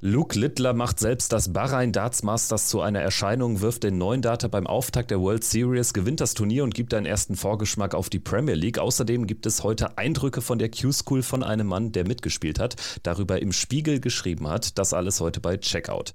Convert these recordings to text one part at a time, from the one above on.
Luke Littler macht selbst das Bahrain Darts Masters zu einer Erscheinung, wirft den neuen Data beim Auftakt der World Series, gewinnt das Turnier und gibt einen ersten Vorgeschmack auf die Premier League. Außerdem gibt es heute Eindrücke von der Q-School von einem Mann, der mitgespielt hat, darüber im Spiegel geschrieben hat. Das alles heute bei Checkout.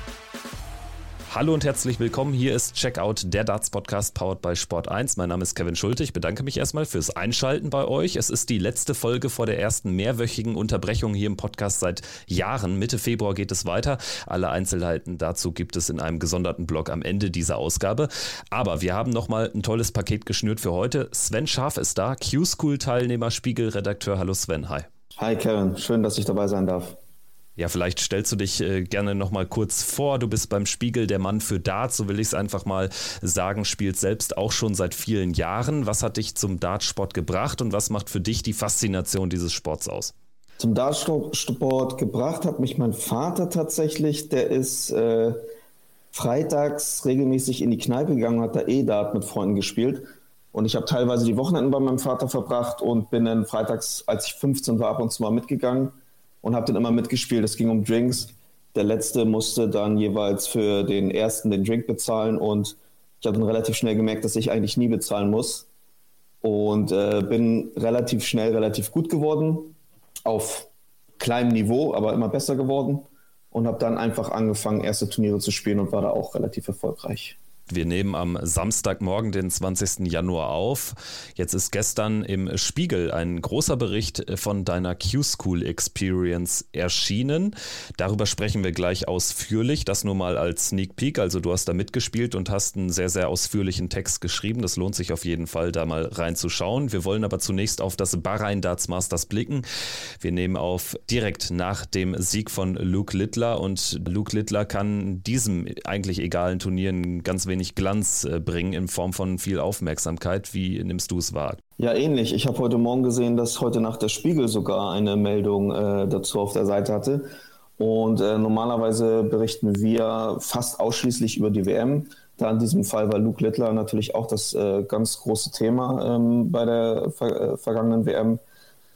Hallo und herzlich willkommen. Hier ist Checkout, der Darts Podcast powered by Sport 1. Mein Name ist Kevin Schulte. Ich bedanke mich erstmal fürs Einschalten bei euch. Es ist die letzte Folge vor der ersten mehrwöchigen Unterbrechung hier im Podcast seit Jahren. Mitte Februar geht es weiter. Alle Einzelheiten dazu gibt es in einem gesonderten Blog am Ende dieser Ausgabe. Aber wir haben nochmal ein tolles Paket geschnürt für heute. Sven Scharf ist da, Q-School-Teilnehmer, Spiegelredakteur. Hallo Sven, hi. Hi Kevin, schön, dass ich dabei sein darf. Ja, vielleicht stellst du dich äh, gerne nochmal kurz vor. Du bist beim Spiegel der Mann für Darts, so will ich es einfach mal sagen, spielt selbst auch schon seit vielen Jahren. Was hat dich zum Dartsport gebracht und was macht für dich die Faszination dieses Sports aus? Zum Dartsport gebracht hat mich mein Vater tatsächlich. Der ist äh, freitags regelmäßig in die Kneipe gegangen hat da E-Dart mit Freunden gespielt. Und ich habe teilweise die Wochenenden bei meinem Vater verbracht und bin dann freitags, als ich 15 war, ab und zu mal mitgegangen und habe dann immer mitgespielt. Es ging um Drinks. Der letzte musste dann jeweils für den ersten den Drink bezahlen und ich habe dann relativ schnell gemerkt, dass ich eigentlich nie bezahlen muss und äh, bin relativ schnell relativ gut geworden auf kleinem Niveau, aber immer besser geworden und habe dann einfach angefangen, erste Turniere zu spielen und war da auch relativ erfolgreich. Wir nehmen am Samstagmorgen, den 20. Januar auf. Jetzt ist gestern im Spiegel ein großer Bericht von deiner Q-School Experience erschienen. Darüber sprechen wir gleich ausführlich. Das nur mal als Sneak Peek. Also du hast da mitgespielt und hast einen sehr, sehr ausführlichen Text geschrieben. Das lohnt sich auf jeden Fall, da mal reinzuschauen. Wir wollen aber zunächst auf das Bahrain Darts Masters blicken. Wir nehmen auf direkt nach dem Sieg von Luke Littler und Luke Littler kann diesem eigentlich egalen Turnieren ganz wenig wenig Glanz äh, bringen in Form von viel Aufmerksamkeit. Wie nimmst du es wahr? Ja, ähnlich. Ich habe heute Morgen gesehen, dass heute Nacht der Spiegel sogar eine Meldung äh, dazu auf der Seite hatte. Und äh, normalerweise berichten wir fast ausschließlich über die WM. Da in diesem Fall war Luke Littler natürlich auch das äh, ganz große Thema ähm, bei der ver äh, vergangenen WM.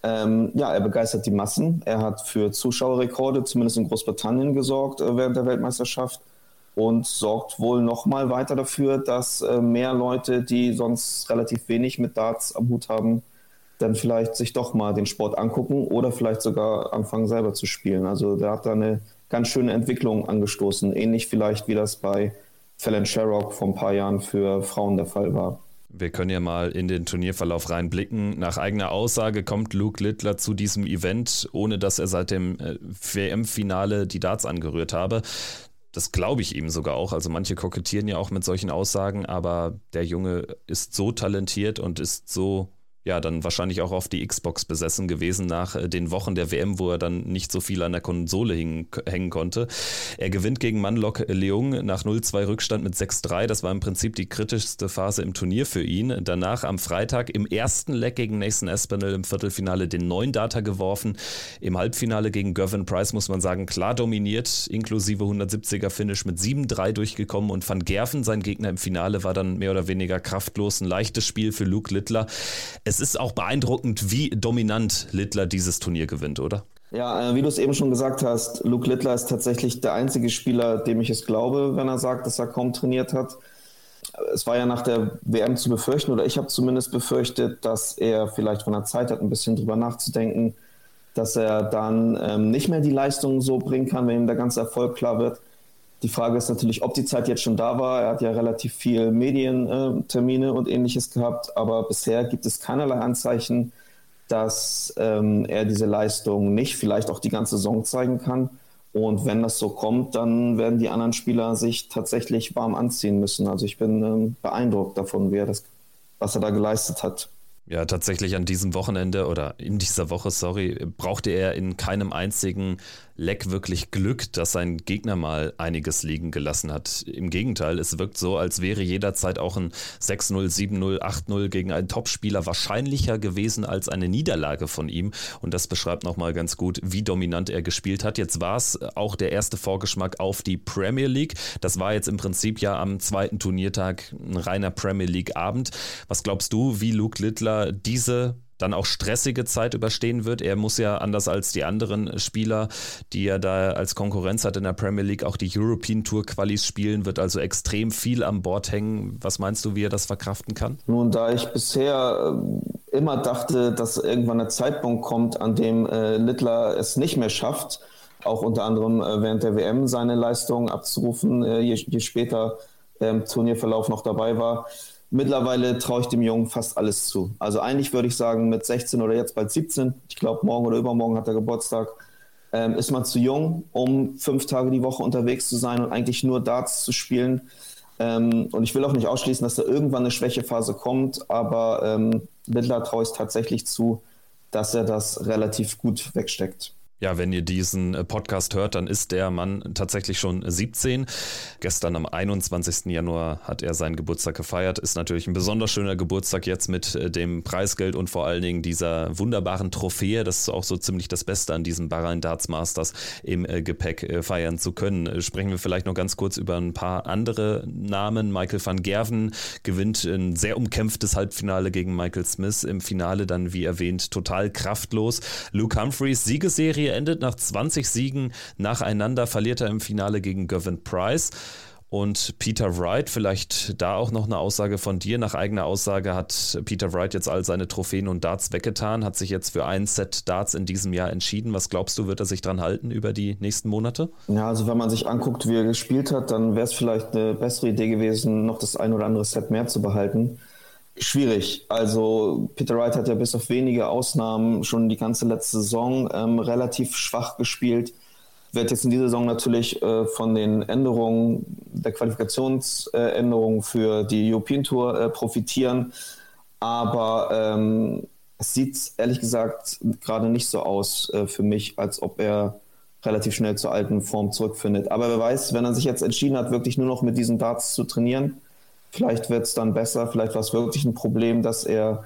Ähm, ja, er begeistert die Massen. Er hat für Zuschauerrekorde, zumindest in Großbritannien, gesorgt äh, während der Weltmeisterschaft und sorgt wohl nochmal weiter dafür, dass äh, mehr Leute, die sonst relativ wenig mit Darts am Hut haben, dann vielleicht sich doch mal den Sport angucken oder vielleicht sogar anfangen selber zu spielen. Also der hat da eine ganz schöne Entwicklung angestoßen, ähnlich vielleicht wie das bei Fallon Sherrock vor ein paar Jahren für Frauen der Fall war. Wir können ja mal in den Turnierverlauf reinblicken. Nach eigener Aussage kommt Luke Littler zu diesem Event, ohne dass er seit dem äh, WM-Finale die Darts angerührt habe. Das glaube ich ihm sogar auch. Also manche kokettieren ja auch mit solchen Aussagen, aber der Junge ist so talentiert und ist so ja, dann wahrscheinlich auch auf die Xbox besessen gewesen nach äh, den Wochen der WM, wo er dann nicht so viel an der Konsole hing, hängen konnte. Er gewinnt gegen Manlock Leung nach 0-2 Rückstand mit 6-3. Das war im Prinzip die kritischste Phase im Turnier für ihn. Danach am Freitag im ersten Leg gegen Nathan Espinel im Viertelfinale den neuen Data geworfen. Im Halbfinale gegen Gervin Price muss man sagen, klar dominiert, inklusive 170er Finish mit 7-3 durchgekommen und Van Gerven, sein Gegner im Finale, war dann mehr oder weniger kraftlos. Ein leichtes Spiel für Luke Littler. Es es ist auch beeindruckend, wie dominant Littler dieses Turnier gewinnt, oder? Ja, äh, wie du es eben schon gesagt hast, Luke Littler ist tatsächlich der einzige Spieler, dem ich es glaube, wenn er sagt, dass er kaum trainiert hat. Es war ja nach der WM zu befürchten, oder ich habe zumindest befürchtet, dass er vielleicht von der Zeit hat, ein bisschen drüber nachzudenken, dass er dann ähm, nicht mehr die Leistung so bringen kann, wenn ihm der ganze Erfolg klar wird. Die Frage ist natürlich, ob die Zeit jetzt schon da war. Er hat ja relativ viel Medientermine und ähnliches gehabt, aber bisher gibt es keinerlei Anzeichen, dass ähm, er diese Leistung nicht vielleicht auch die ganze Saison zeigen kann. Und wenn das so kommt, dann werden die anderen Spieler sich tatsächlich warm anziehen müssen. Also ich bin ähm, beeindruckt davon, wie er das, was er da geleistet hat. Ja, tatsächlich an diesem Wochenende oder in dieser Woche, sorry, brauchte er in keinem einzigen Leck wirklich Glück, dass sein Gegner mal einiges liegen gelassen hat. Im Gegenteil, es wirkt so, als wäre jederzeit auch ein 6-0, 7-0, 8-0 gegen einen Topspieler wahrscheinlicher gewesen als eine Niederlage von ihm. Und das beschreibt nochmal ganz gut, wie dominant er gespielt hat. Jetzt war es auch der erste Vorgeschmack auf die Premier League. Das war jetzt im Prinzip ja am zweiten Turniertag ein reiner Premier League-Abend. Was glaubst du, wie Luke Littler diese dann auch stressige Zeit überstehen wird. Er muss ja anders als die anderen Spieler, die er da als Konkurrenz hat in der Premier League, auch die European Tour Qualis spielen, wird also extrem viel am Bord hängen. Was meinst du, wie er das verkraften kann? Nun, da ich bisher äh, immer dachte, dass irgendwann ein Zeitpunkt kommt, an dem äh, Littler es nicht mehr schafft, auch unter anderem äh, während der WM seine Leistungen abzurufen, äh, je, je, später im Turnierverlauf noch dabei war, Mittlerweile traue ich dem Jungen fast alles zu. Also eigentlich würde ich sagen, mit 16 oder jetzt bald 17, ich glaube morgen oder übermorgen hat er Geburtstag, ähm, ist man zu jung, um fünf Tage die Woche unterwegs zu sein und eigentlich nur Darts zu spielen. Ähm, und ich will auch nicht ausschließen, dass da irgendwann eine Schwächephase kommt, aber ähm, Littler traue ich tatsächlich zu, dass er das relativ gut wegsteckt. Ja, wenn ihr diesen äh, Podcast hört, dann ist der Mann tatsächlich schon 17. Gestern am 21. Januar hat er seinen Geburtstag gefeiert. Ist natürlich ein besonders schöner Geburtstag jetzt mit äh, dem Preisgeld und vor allen Dingen dieser wunderbaren Trophäe. Das ist auch so ziemlich das Beste an diesem Bahrain Darts Masters im äh, Gepäck feiern zu können. Sprechen wir vielleicht noch ganz kurz über ein paar andere Namen. Michael van Gerven gewinnt ein sehr umkämpftes Halbfinale gegen Michael Smith. Im Finale dann, wie erwähnt, total kraftlos. Luke Humphreys Siegesserie endet. Nach 20 Siegen nacheinander verliert er im Finale gegen Gavin Price. Und Peter Wright, vielleicht da auch noch eine Aussage von dir. Nach eigener Aussage hat Peter Wright jetzt all seine Trophäen und Darts weggetan, hat sich jetzt für ein Set Darts in diesem Jahr entschieden. Was glaubst du, wird er sich dran halten über die nächsten Monate? Ja, also wenn man sich anguckt, wie er gespielt hat, dann wäre es vielleicht eine bessere Idee gewesen, noch das ein oder andere Set mehr zu behalten. Schwierig. Also Peter Wright hat ja bis auf wenige Ausnahmen schon die ganze letzte Saison ähm, relativ schwach gespielt. Wird jetzt in dieser Saison natürlich äh, von den Änderungen, der Qualifikationsänderungen äh, für die European Tour äh, profitieren. Aber ähm, es sieht ehrlich gesagt gerade nicht so aus äh, für mich, als ob er relativ schnell zur alten Form zurückfindet. Aber wer weiß, wenn er sich jetzt entschieden hat, wirklich nur noch mit diesen Darts zu trainieren, Vielleicht wird es dann besser, vielleicht war es wirklich ein Problem, dass er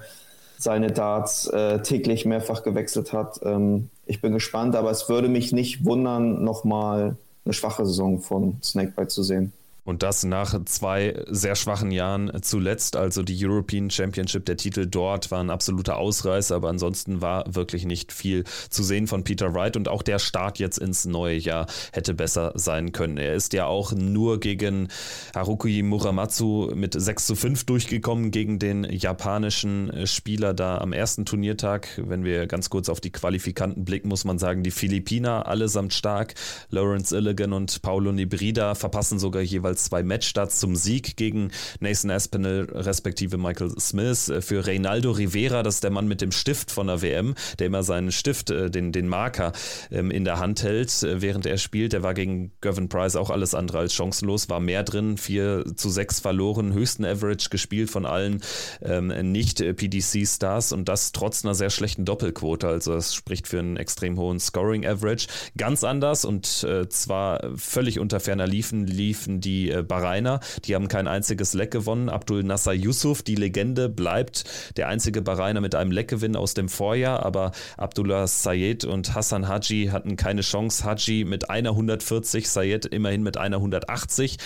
seine Darts äh, täglich mehrfach gewechselt hat. Ähm, ich bin gespannt, aber es würde mich nicht wundern, nochmal eine schwache Saison von Snakebite zu sehen. Und das nach zwei sehr schwachen Jahren zuletzt. Also die European Championship, der Titel dort war ein absoluter Ausreißer, aber ansonsten war wirklich nicht viel zu sehen von Peter Wright und auch der Start jetzt ins neue Jahr hätte besser sein können. Er ist ja auch nur gegen Haruki Muramatsu mit 6 zu 5 durchgekommen gegen den japanischen Spieler da am ersten Turniertag. Wenn wir ganz kurz auf die Qualifikanten blicken, muss man sagen, die Philippiner allesamt stark. Lawrence Illigan und Paulo Nibrida verpassen sogar jeweils zwei Matchstarts zum Sieg gegen Nathan Aspinall respektive Michael Smith. Für Reynaldo Rivera, das ist der Mann mit dem Stift von der WM, der immer seinen Stift, äh, den, den Marker ähm, in der Hand hält, äh, während er spielt. Der war gegen Gavin Price auch alles andere als chancenlos, war mehr drin, 4 zu 6 verloren, höchsten Average gespielt von allen ähm, Nicht-PDC-Stars und das trotz einer sehr schlechten Doppelquote. Also das spricht für einen extrem hohen Scoring-Average. Ganz anders und äh, zwar völlig unter ferner liefen, liefen die die äh, Bahrainer. Die haben kein einziges Leck gewonnen. Abdul Nasser Yusuf, die Legende, bleibt der einzige Bahrainer mit einem Leckgewinn aus dem Vorjahr. Aber Abdullah Sayed und Hassan Haji hatten keine Chance. Haji mit einer 140, Sayed immerhin mit einer 180.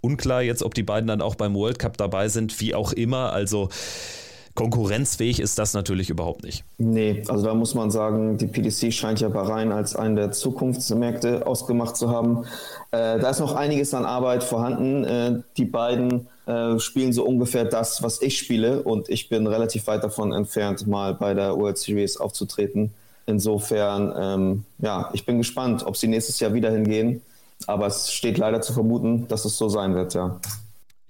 Unklar jetzt, ob die beiden dann auch beim World Cup dabei sind, wie auch immer. Also konkurrenzfähig ist das natürlich überhaupt nicht. Nee, also da muss man sagen, die PDC scheint ja Bahrain als einen der Zukunftsmärkte ausgemacht zu haben. Äh, da ist noch einiges an Arbeit vorhanden. Äh, die beiden äh, spielen so ungefähr das, was ich spiele und ich bin relativ weit davon entfernt, mal bei der World Series aufzutreten. Insofern, ähm, ja, ich bin gespannt, ob sie nächstes Jahr wieder hingehen. Aber es steht leider zu vermuten, dass es so sein wird, ja.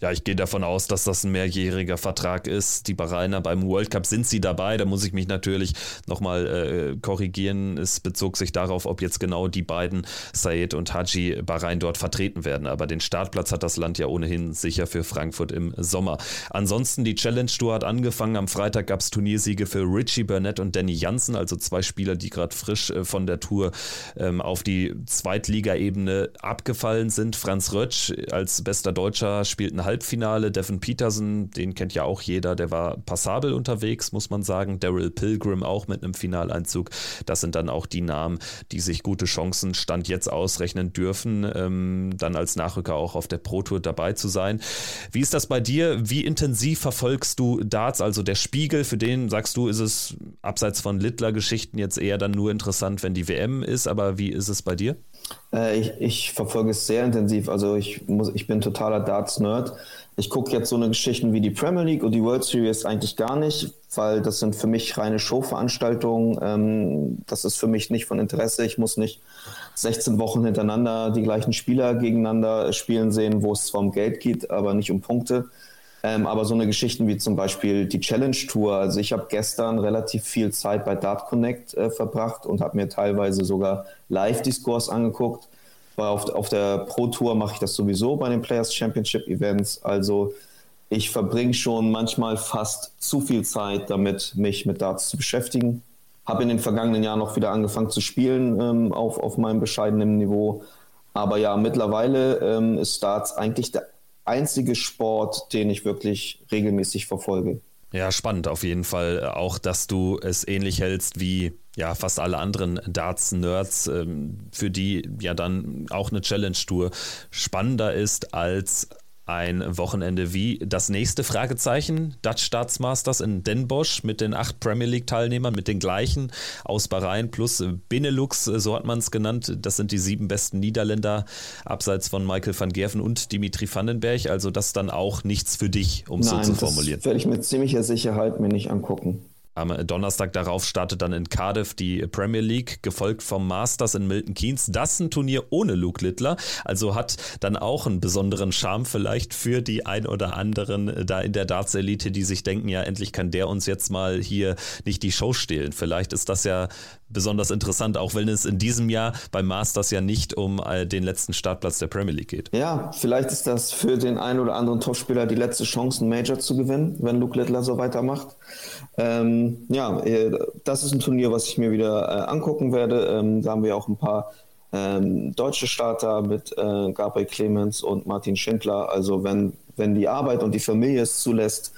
Ja, ich gehe davon aus, dass das ein mehrjähriger Vertrag ist. Die Bahrainer beim World Cup sind sie dabei. Da muss ich mich natürlich nochmal äh, korrigieren. Es bezog sich darauf, ob jetzt genau die beiden, Said und Haji Bahrain, dort vertreten werden. Aber den Startplatz hat das Land ja ohnehin sicher für Frankfurt im Sommer. Ansonsten, die Challenge Tour hat angefangen. Am Freitag gab es Turniersiege für Richie Burnett und Danny Jansen, also zwei Spieler, die gerade frisch äh, von der Tour ähm, auf die Zweitligaebene abgefallen sind. Franz Rötsch als bester Deutscher spielt ein Halbfinale. Devin Peterson, den kennt ja auch jeder, der war passabel unterwegs, muss man sagen. Daryl Pilgrim auch mit einem Finaleinzug. Das sind dann auch die Namen, die sich gute Chancen Stand jetzt ausrechnen dürfen, ähm, dann als Nachrücker auch auf der Pro Tour dabei zu sein. Wie ist das bei dir? Wie intensiv verfolgst du Darts? Also der Spiegel, für den sagst du, ist es abseits von Littler-Geschichten jetzt eher dann nur interessant, wenn die WM ist, aber wie ist es bei dir? Äh, ich, ich, verfolge es sehr intensiv. Also ich, muss, ich bin totaler Darts-Nerd. Ich gucke jetzt so eine Geschichten wie die Premier League und die World Series eigentlich gar nicht, weil das sind für mich reine Showveranstaltungen. Ähm, das ist für mich nicht von Interesse. Ich muss nicht 16 Wochen hintereinander die gleichen Spieler gegeneinander spielen sehen, wo es zwar um Geld geht, aber nicht um Punkte. Ähm, aber so eine Geschichten wie zum Beispiel die Challenge Tour. Also ich habe gestern relativ viel Zeit bei Dart Connect äh, verbracht und habe mir teilweise sogar live die Scores angeguckt. Weil auf, auf der Pro Tour mache ich das sowieso bei den Players Championship Events. Also ich verbringe schon manchmal fast zu viel Zeit damit, mich mit Darts zu beschäftigen. Habe in den vergangenen Jahren noch wieder angefangen zu spielen ähm, auf, auf meinem bescheidenen Niveau. Aber ja, mittlerweile ähm, ist Darts eigentlich der einzige Sport, den ich wirklich regelmäßig verfolge. Ja, spannend auf jeden Fall. Auch, dass du es ähnlich hältst wie ja fast alle anderen Darts-Nerds, ähm, für die ja dann auch eine Challenge-Tour spannender ist als ein Wochenende wie das nächste Fragezeichen, Dutch Staatsmasters in Den Bosch mit den acht Premier League-Teilnehmern, mit den gleichen aus Bahrain plus Benelux, so hat man es genannt. Das sind die sieben besten Niederländer, abseits von Michael van Gerven und Dimitri Vandenberg. Also das dann auch nichts für dich, um es so zu formulieren. Das werde ich mit ziemlicher Sicherheit mir nicht angucken. Am Donnerstag darauf startet dann in Cardiff die Premier League, gefolgt vom Masters in Milton Keynes. Das ist ein Turnier ohne Luke Littler, also hat dann auch einen besonderen Charme vielleicht für die ein oder anderen da in der Darts-Elite, die sich denken, ja, endlich kann der uns jetzt mal hier nicht die Show stehlen. Vielleicht ist das ja besonders interessant, auch wenn es in diesem Jahr beim Masters ja nicht um äh, den letzten Startplatz der Premier League geht. Ja, vielleicht ist das für den einen oder anderen Topspieler die letzte Chance, einen Major zu gewinnen, wenn Luke Littler so weitermacht. Ähm, ja, äh, das ist ein Turnier, was ich mir wieder äh, angucken werde. Ähm, da haben wir auch ein paar ähm, deutsche Starter mit äh, Gabriel Clemens und Martin Schindler. Also wenn, wenn die Arbeit und die Familie es zulässt,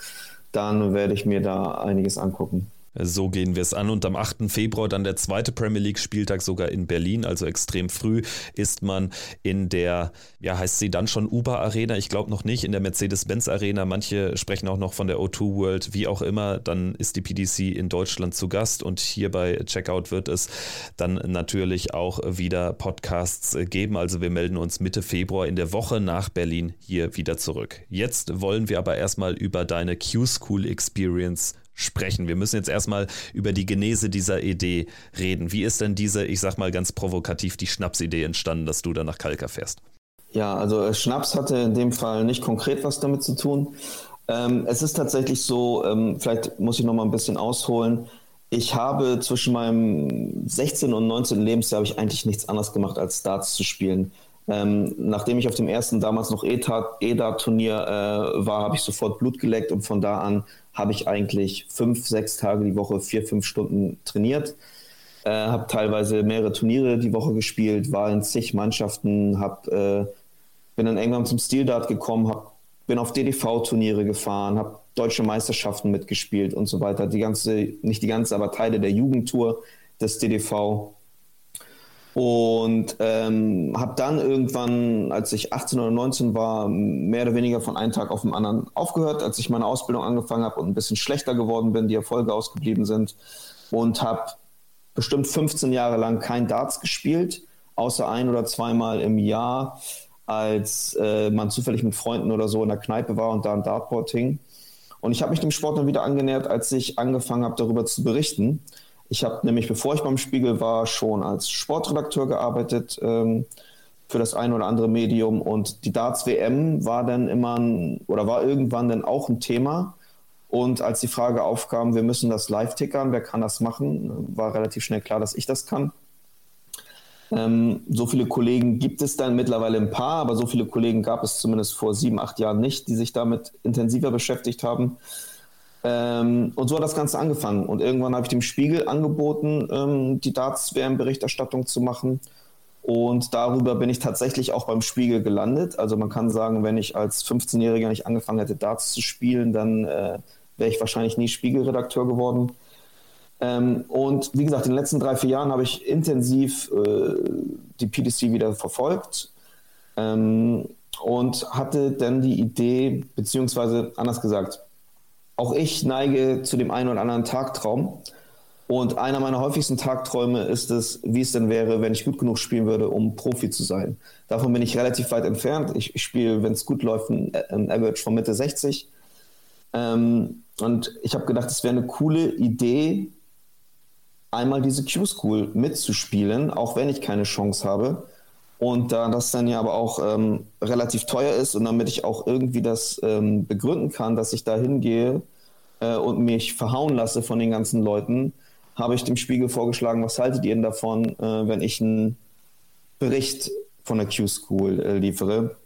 dann werde ich mir da einiges angucken. So gehen wir es an. Und am 8. Februar dann der zweite Premier League-Spieltag sogar in Berlin, also extrem früh, ist man in der, ja, heißt sie dann schon Uber Arena? Ich glaube noch nicht, in der Mercedes-Benz Arena. Manche sprechen auch noch von der O2 World, wie auch immer. Dann ist die PDC in Deutschland zu Gast und hier bei Checkout wird es dann natürlich auch wieder Podcasts geben. Also wir melden uns Mitte Februar in der Woche nach Berlin hier wieder zurück. Jetzt wollen wir aber erstmal über deine Q-School Experience sprechen. Wir müssen jetzt erstmal über die Genese dieser Idee reden. Wie ist denn diese, ich sag mal ganz provokativ, die Schnapsidee entstanden, dass du dann nach Kalka fährst? Ja, also äh, Schnaps hatte in dem Fall nicht konkret was damit zu tun. Ähm, es ist tatsächlich so, ähm, vielleicht muss ich noch mal ein bisschen ausholen. Ich habe zwischen meinem 16. und 19. Lebensjahr habe ich eigentlich nichts anderes gemacht, als Darts zu spielen. Ähm, nachdem ich auf dem ersten damals noch EDA-Turnier äh, war, habe ich sofort Blut geleckt und von da an habe ich eigentlich fünf, sechs Tage die Woche, vier, fünf Stunden trainiert. Äh, habe teilweise mehrere Turniere die Woche gespielt, war in zig Mannschaften, hab, äh, bin dann irgendwann zum Stildart gekommen, hab, bin auf DDV-Turniere gefahren, habe deutsche Meisterschaften mitgespielt und so weiter. Die ganze, nicht die ganze, aber Teile der Jugendtour des DDV und ähm, habe dann irgendwann, als ich 18 oder 19 war, mehr oder weniger von einem Tag auf den anderen aufgehört, als ich meine Ausbildung angefangen habe und ein bisschen schlechter geworden bin, die Erfolge ausgeblieben sind. Und habe bestimmt 15 Jahre lang kein Darts gespielt, außer ein oder zweimal im Jahr, als äh, man zufällig mit Freunden oder so in der Kneipe war und da ein Dartboard hing. Und ich habe mich dem Sport dann wieder angenähert, als ich angefangen habe, darüber zu berichten. Ich habe nämlich, bevor ich beim Spiegel war, schon als Sportredakteur gearbeitet. Ähm, für das ein oder andere Medium. Und die Darts WM war dann immer ein, oder war irgendwann dann auch ein Thema. Und als die Frage aufkam, wir müssen das live tickern, wer kann das machen, war relativ schnell klar, dass ich das kann. Ähm, so viele Kollegen gibt es dann mittlerweile ein paar, aber so viele Kollegen gab es zumindest vor sieben, acht Jahren nicht, die sich damit intensiver beschäftigt haben. Ähm, und so hat das Ganze angefangen. Und irgendwann habe ich dem Spiegel angeboten, ähm, die Darts-WM-Berichterstattung zu machen. Und darüber bin ich tatsächlich auch beim Spiegel gelandet. Also man kann sagen, wenn ich als 15-Jähriger nicht angefangen hätte, Darts zu spielen, dann äh, wäre ich wahrscheinlich nie Spiegelredakteur geworden. Ähm, und wie gesagt, in den letzten drei, vier Jahren habe ich intensiv äh, die PDC wieder verfolgt ähm, und hatte dann die Idee, beziehungsweise anders gesagt, auch ich neige zu dem einen oder anderen Tagtraum. Und einer meiner häufigsten Tagträume ist es, wie es denn wäre, wenn ich gut genug spielen würde, um Profi zu sein. Davon bin ich relativ weit entfernt. Ich, spiele, wenn es gut läuft, ein, ein Average von Mitte 60. Ähm, und ich habe gedacht, es wäre eine coole Idee, einmal diese Q-School mitzuspielen, auch wenn ich keine Chance habe. Und da das dann ja aber auch ähm, relativ teuer ist und damit ich auch irgendwie das ähm, begründen kann, dass ich da hingehe äh, und mich verhauen lasse von den ganzen Leuten, habe ich dem Spiegel vorgeschlagen, was haltet ihr denn davon, äh, wenn ich einen Bericht von der Q-School äh, liefere?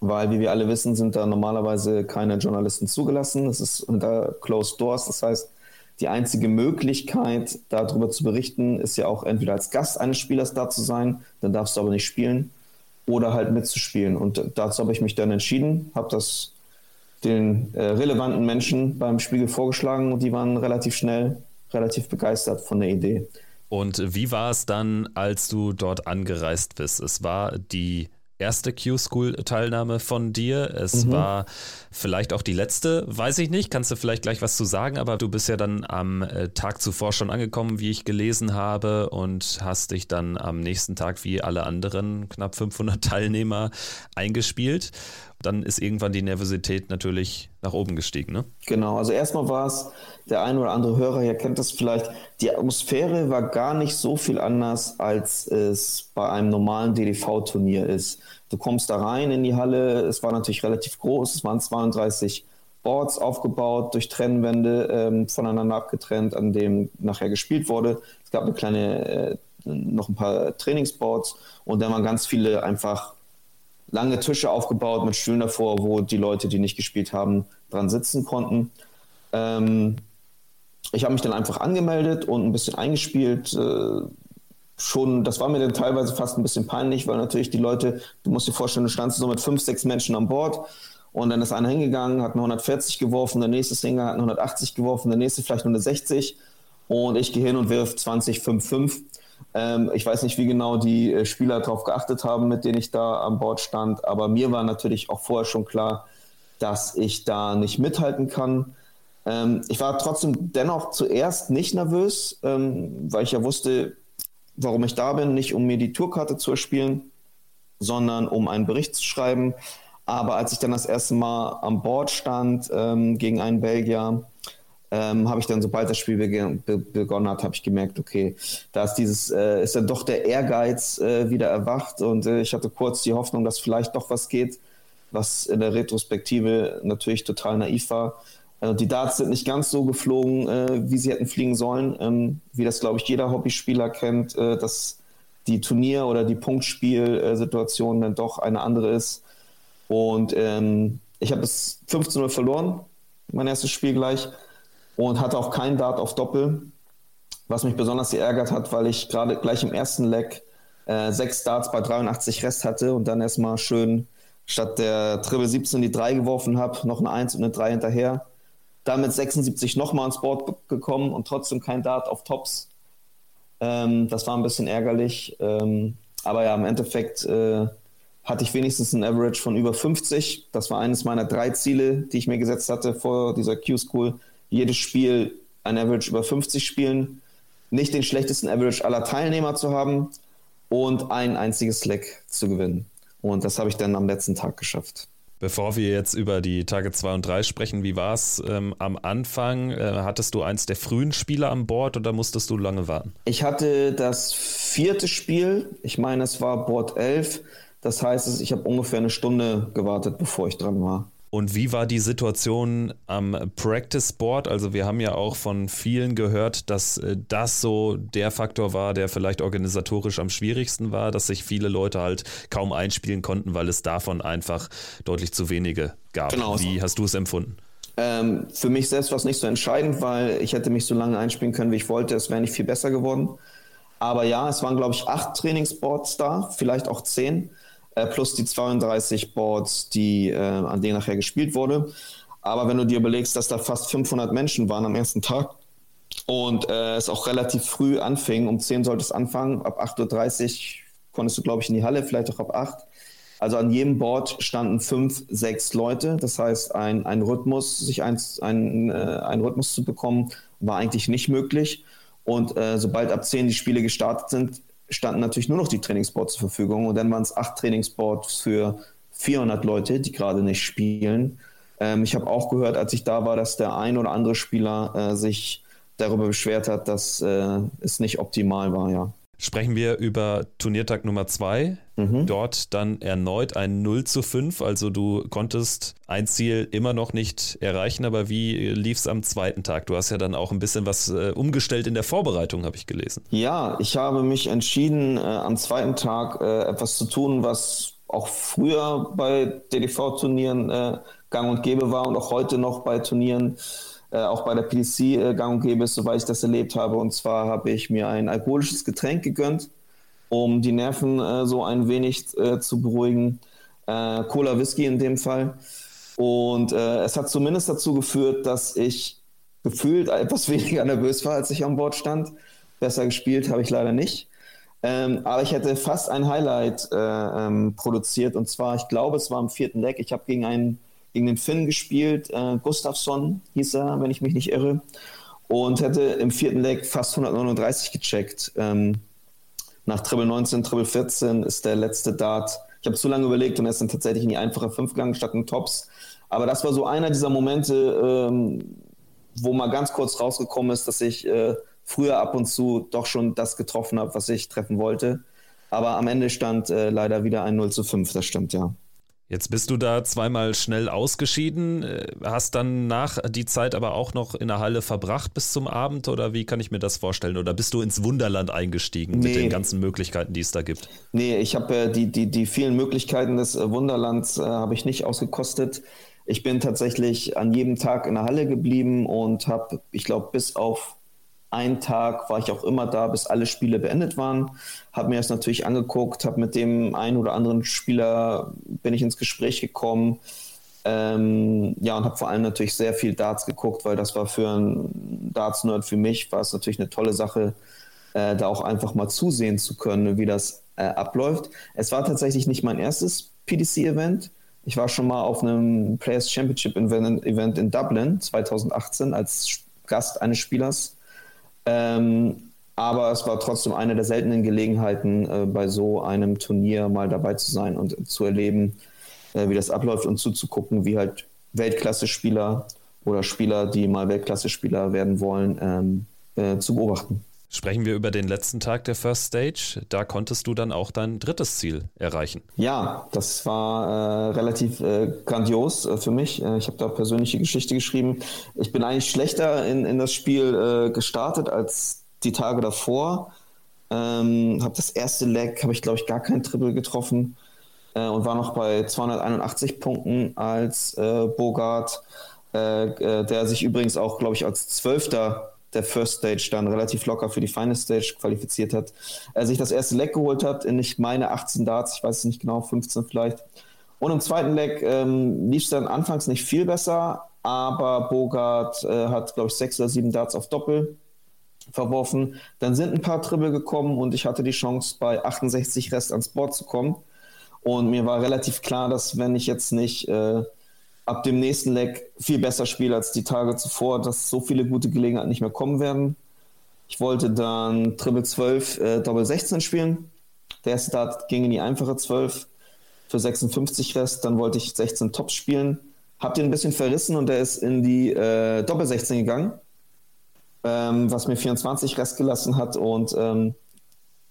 weil, wie wir alle wissen, sind da normalerweise keine Journalisten zugelassen. Es ist unter Closed Doors. Das heißt, die einzige Möglichkeit, darüber zu berichten, ist ja auch entweder als Gast eines Spielers da zu sein, dann darfst du aber nicht spielen, oder halt mitzuspielen. Und dazu habe ich mich dann entschieden, habe das den äh, relevanten Menschen beim Spiegel vorgeschlagen und die waren relativ schnell, relativ begeistert von der Idee. Und wie war es dann, als du dort angereist bist? Es war die erste Q-School-Teilnahme von dir. Es mhm. war vielleicht auch die letzte, weiß ich nicht. Kannst du vielleicht gleich was zu sagen, aber du bist ja dann am äh, Tag zuvor schon angekommen, wie ich gelesen habe, und hast dich dann am nächsten Tag wie alle anderen knapp 500 Teilnehmer eingespielt dann ist irgendwann die Nervosität natürlich nach oben gestiegen. Ne? Genau, also erstmal war es, der ein oder andere Hörer hier kennt das vielleicht, die Atmosphäre war gar nicht so viel anders, als es bei einem normalen DDV-Turnier ist. Du kommst da rein in die Halle, es war natürlich relativ groß, es waren 32 Boards aufgebaut, durch Trennwände ähm, voneinander abgetrennt, an dem nachher gespielt wurde. Es gab eine kleine, äh, noch ein paar Trainingsboards und dann waren ganz viele einfach lange Tische aufgebaut mit Stühlen davor, wo die Leute, die nicht gespielt haben, dran sitzen konnten. Ähm, ich habe mich dann einfach angemeldet und ein bisschen eingespielt. Äh, schon, das war mir dann teilweise fast ein bisschen peinlich, weil natürlich die Leute, du musst dir vorstellen, du standst so mit fünf, sechs Menschen an Bord und dann ist einer hingegangen, hat eine 140 geworfen, der nächste Singer hat eine 180 geworfen, der nächste vielleicht nur eine 60 und ich gehe hin und wirf 20, 5, 5 ähm, ich weiß nicht, wie genau die äh, Spieler darauf geachtet haben, mit denen ich da an Bord stand, aber mir war natürlich auch vorher schon klar, dass ich da nicht mithalten kann. Ähm, ich war trotzdem dennoch zuerst nicht nervös, ähm, weil ich ja wusste, warum ich da bin, nicht um mir die Tourkarte zu erspielen, sondern um einen Bericht zu schreiben. Aber als ich dann das erste Mal an Bord stand ähm, gegen einen Belgier, ähm, habe ich dann, sobald das Spiel be begonnen hat, habe ich gemerkt, okay, da ist dieses, äh, ist dann doch der Ehrgeiz äh, wieder erwacht und äh, ich hatte kurz die Hoffnung, dass vielleicht doch was geht, was in der Retrospektive natürlich total naiv war. Äh, die Darts sind nicht ganz so geflogen, äh, wie sie hätten fliegen sollen, ähm, wie das, glaube ich, jeder Hobbyspieler kennt, äh, dass die Turnier- oder die Punktspielsituation dann doch eine andere ist. Und ähm, ich habe es 15 Uhr verloren, mein erstes Spiel gleich und hatte auch keinen Dart auf Doppel, was mich besonders geärgert hat, weil ich gerade gleich im ersten Leg äh, sechs Darts bei 83 Rest hatte und dann erstmal schön statt der Triple 17 die 3 geworfen habe, noch eine 1 und eine 3 hinterher. Damit 76 nochmal ans Board gekommen und trotzdem kein Dart auf Tops. Ähm, das war ein bisschen ärgerlich. Ähm, aber ja, im Endeffekt äh, hatte ich wenigstens ein Average von über 50. Das war eines meiner drei Ziele, die ich mir gesetzt hatte vor dieser Q-School jedes Spiel ein Average über 50 spielen, nicht den schlechtesten Average aller Teilnehmer zu haben und ein einziges Slack zu gewinnen. Und das habe ich dann am letzten Tag geschafft. Bevor wir jetzt über die Tage 2 und 3 sprechen, wie war es ähm, am Anfang? Äh, hattest du eins der frühen Spiele an Bord oder musstest du lange warten? Ich hatte das vierte Spiel, ich meine, es war Board 11. Das heißt, ich habe ungefähr eine Stunde gewartet, bevor ich dran war. Und wie war die Situation am Practice Board? Also wir haben ja auch von vielen gehört, dass äh, das so der Faktor war, der vielleicht organisatorisch am schwierigsten war, dass sich viele Leute halt kaum einspielen konnten, weil es davon einfach deutlich zu wenige gab. Genau. Wie hast du es empfunden? Ähm, für mich selbst war es nicht so entscheidend, weil ich hätte mich so lange einspielen können, wie ich wollte. Es wäre nicht viel besser geworden. Aber ja, es waren, glaube ich, acht Trainingsboards da, vielleicht auch zehn äh, plus die 32 Boards, die, äh, an denen nachher gespielt wurde. Aber wenn du dir überlegst, dass da fast 500 Menschen waren am ersten Tag und äh, es auch relativ früh anfing, um 10 sollte es anfangen, ab 8.30 Uhr konntest du, glaube ich, in die Halle, vielleicht auch ab 8. Also an jedem Board standen fünf, sechs Leute. Das heißt, ein, ein Rhythmus, sich ein, ein, äh, ein Rhythmus zu bekommen, war eigentlich nicht möglich. Und äh, sobald ab 10 die Spiele gestartet sind, standen natürlich nur noch die Trainingsboards zur Verfügung und dann waren es acht Trainingsboards für 400 Leute, die gerade nicht spielen. Ähm, ich habe auch gehört, als ich da war, dass der ein oder andere Spieler äh, sich darüber beschwert hat, dass äh, es nicht optimal war, ja. Sprechen wir über Turniertag Nummer 2. Mhm. Dort dann erneut ein 0 zu 5. Also du konntest ein Ziel immer noch nicht erreichen, aber wie lief es am zweiten Tag? Du hast ja dann auch ein bisschen was äh, umgestellt in der Vorbereitung, habe ich gelesen. Ja, ich habe mich entschieden, äh, am zweiten Tag äh, etwas zu tun, was auch früher bei DDV-Turnieren äh, gang und gäbe war und auch heute noch bei Turnieren äh, auch bei der PDC äh, gang und gäbe ist, soweit ich das erlebt habe. Und zwar habe ich mir ein alkoholisches Getränk gegönnt, um die Nerven äh, so ein wenig äh, zu beruhigen. Äh, Cola Whisky in dem Fall. Und es hat zumindest dazu geführt, dass ich gefühlt etwas weniger nervös war, als ich an Bord stand. Besser gespielt habe ich leider nicht. Ähm, aber ich hätte fast ein Highlight ähm, produziert. Und zwar, ich glaube, es war am vierten Deck. Ich habe gegen einen gegen den Finn gespielt. Äh, Gustafsson hieß er, wenn ich mich nicht irre. Und hätte im vierten Leg fast 139 gecheckt. Ähm, nach Triple 19, Triple 14 ist der letzte Dart. Ich habe zu lange überlegt und er ist dann tatsächlich in die einfache 5 gegangen statt in Tops. Aber das war so einer dieser Momente, ähm, wo mal ganz kurz rausgekommen ist, dass ich äh, früher ab und zu doch schon das getroffen habe, was ich treffen wollte. Aber am Ende stand äh, leider wieder ein 0 zu 5, das stimmt ja. Jetzt bist du da zweimal schnell ausgeschieden, äh, hast dann nach die Zeit aber auch noch in der Halle verbracht bis zum Abend oder wie kann ich mir das vorstellen? Oder bist du ins Wunderland eingestiegen nee. mit den ganzen Möglichkeiten, die es da gibt? Nee, ich habe äh, die, die, die vielen Möglichkeiten des äh, Wunderlands äh, habe ich nicht ausgekostet. Ich bin tatsächlich an jedem Tag in der Halle geblieben und habe, ich glaube, bis auf einen Tag war ich auch immer da, bis alle Spiele beendet waren. Habe mir das natürlich angeguckt, habe mit dem einen oder anderen Spieler bin ich ins Gespräch gekommen. Ähm, ja, und habe vor allem natürlich sehr viel Darts geguckt, weil das war für einen Darts-Nerd für mich, war es natürlich eine tolle Sache, äh, da auch einfach mal zusehen zu können, wie das äh, abläuft. Es war tatsächlich nicht mein erstes PDC-Event. Ich war schon mal auf einem Players Championship Event in Dublin 2018 als Gast eines Spielers ähm, aber es war trotzdem eine der seltenen Gelegenheiten, äh, bei so einem Turnier mal dabei zu sein und zu erleben, äh, wie das abläuft und zuzugucken, wie halt Weltklasse-Spieler oder Spieler, die mal Weltklasse-Spieler werden wollen, ähm, äh, zu beobachten. Sprechen wir über den letzten Tag der First Stage. Da konntest du dann auch dein drittes Ziel erreichen. Ja, das war äh, relativ äh, grandios äh, für mich. Äh, ich habe da persönliche Geschichte geschrieben. Ich bin eigentlich schlechter in, in das Spiel äh, gestartet als die Tage davor. Ähm, habe das erste Leg, habe ich glaube ich gar kein Triple getroffen äh, und war noch bei 281 Punkten als Bogart, der sich übrigens auch glaube ich als Zwölfter der First Stage dann relativ locker für die Final Stage qualifiziert hat, er sich das erste Leck geholt hat, in nicht meine 18 Darts, ich weiß es nicht genau, 15 vielleicht. Und im zweiten Leck ähm, lief es dann anfangs nicht viel besser, aber Bogart äh, hat, glaube ich, sechs oder sieben Darts auf Doppel verworfen. Dann sind ein paar Triple gekommen und ich hatte die Chance, bei 68 Rest ans Board zu kommen. Und mir war relativ klar, dass wenn ich jetzt nicht äh, ab dem nächsten Leg viel besser spiele als die Tage zuvor, dass so viele gute Gelegenheiten nicht mehr kommen werden. Ich wollte dann Triple 12, äh, Doppel 16 spielen. Der erste Start ging in die einfache 12 für 56 Rest. Dann wollte ich 16 Tops spielen. Hab den ein bisschen verrissen und der ist in die äh, Doppel 16 gegangen, ähm, was mir 24 Rest gelassen hat. Und ähm,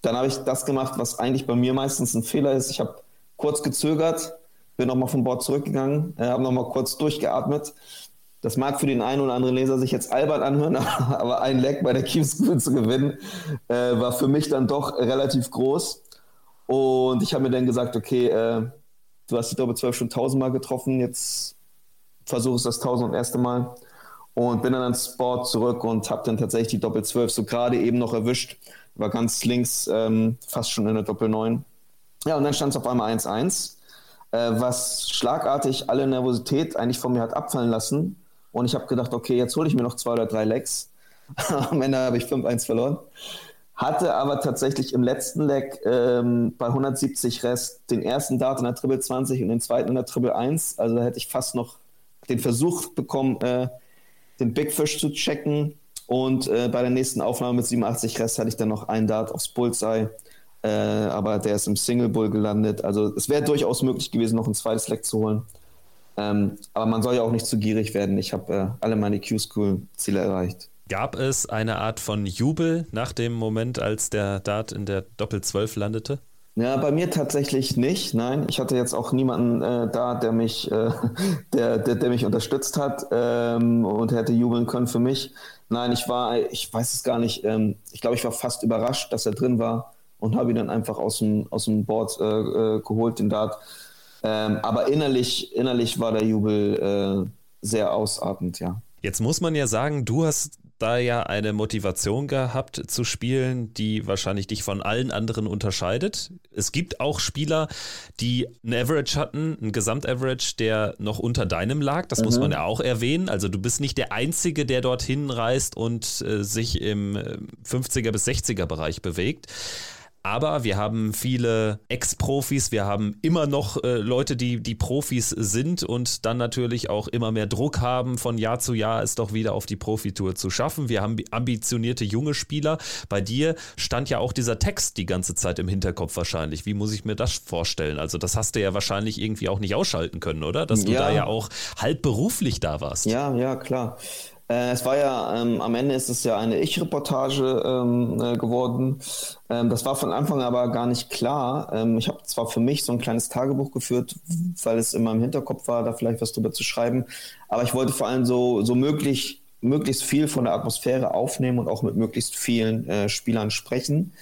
dann habe ich das gemacht, was eigentlich bei mir meistens ein Fehler ist. Ich habe kurz gezögert, bin nochmal vom Board zurückgegangen, äh, habe nochmal kurz durchgeatmet. Das mag für den einen oder anderen Leser sich jetzt albern anhören, aber ein Leck bei der Q School zu gewinnen, äh, war für mich dann doch relativ groß. Und ich habe mir dann gesagt, okay, äh, du hast die Doppel 12 schon tausendmal getroffen, jetzt versuche es das tausend und erste Mal. Und bin dann ans Sport zurück und habe dann tatsächlich die Doppel 12 so gerade eben noch erwischt. War ganz links, ähm, fast schon in der Doppel 9. Ja, und dann stand es auf einmal 1-1, äh, was schlagartig alle Nervosität eigentlich von mir hat abfallen lassen. Und ich habe gedacht, okay, jetzt hole ich mir noch zwei oder drei Lecks. Am Ende habe ich 5-1 verloren. Hatte aber tatsächlich im letzten Leg ähm, bei 170 Rest den ersten Dart in der Triple 20 und den zweiten in der Triple 1. Also da hätte ich fast noch den Versuch bekommen, äh, den Big Fish zu checken. Und äh, bei der nächsten Aufnahme mit 87 Rest hatte ich dann noch einen Dart aufs Bullseye. Äh, aber der ist im Single Bull gelandet. Also es wäre durchaus möglich gewesen, noch ein zweites Leg zu holen. Ähm, aber man soll ja auch nicht zu gierig werden. Ich habe äh, alle meine Q-School-Ziele erreicht. Gab es eine Art von Jubel nach dem Moment, als der Dart in der Doppel-12 landete? Ja, bei mir tatsächlich nicht. Nein, ich hatte jetzt auch niemanden äh, da, der mich, äh, der, der, der, mich unterstützt hat ähm, und hätte jubeln können für mich. Nein, ich war, ich weiß es gar nicht. Ähm, ich glaube, ich war fast überrascht, dass er drin war und habe ihn dann einfach aus dem, aus dem Board äh, äh geholt, den Dart. Ähm, aber innerlich, innerlich war der Jubel äh, sehr ausatmend, ja. Jetzt muss man ja sagen, du hast da ja eine Motivation gehabt zu spielen, die wahrscheinlich dich von allen anderen unterscheidet. Es gibt auch Spieler, die ein Average hatten, ein Gesamtaverage, der noch unter deinem lag. Das mhm. muss man ja auch erwähnen. Also du bist nicht der Einzige, der dorthin reist und äh, sich im 50er äh, bis 60er Bereich bewegt. Aber wir haben viele Ex-Profis, wir haben immer noch äh, Leute, die, die Profis sind und dann natürlich auch immer mehr Druck haben, von Jahr zu Jahr es doch wieder auf die Profitour zu schaffen. Wir haben ambitionierte junge Spieler. Bei dir stand ja auch dieser Text die ganze Zeit im Hinterkopf wahrscheinlich. Wie muss ich mir das vorstellen? Also das hast du ja wahrscheinlich irgendwie auch nicht ausschalten können, oder? Dass du ja. da ja auch halb beruflich da warst. Ja, ja, klar. Äh, es war ja, ähm, am Ende ist es ja eine Ich-Reportage ähm, äh, geworden. Ähm, das war von Anfang aber gar nicht klar. Ähm, ich habe zwar für mich so ein kleines Tagebuch geführt, weil es in meinem Hinterkopf war, da vielleicht was drüber zu schreiben, aber ich wollte vor allem so, so möglich, möglichst viel von der Atmosphäre aufnehmen und auch mit möglichst vielen äh, Spielern sprechen.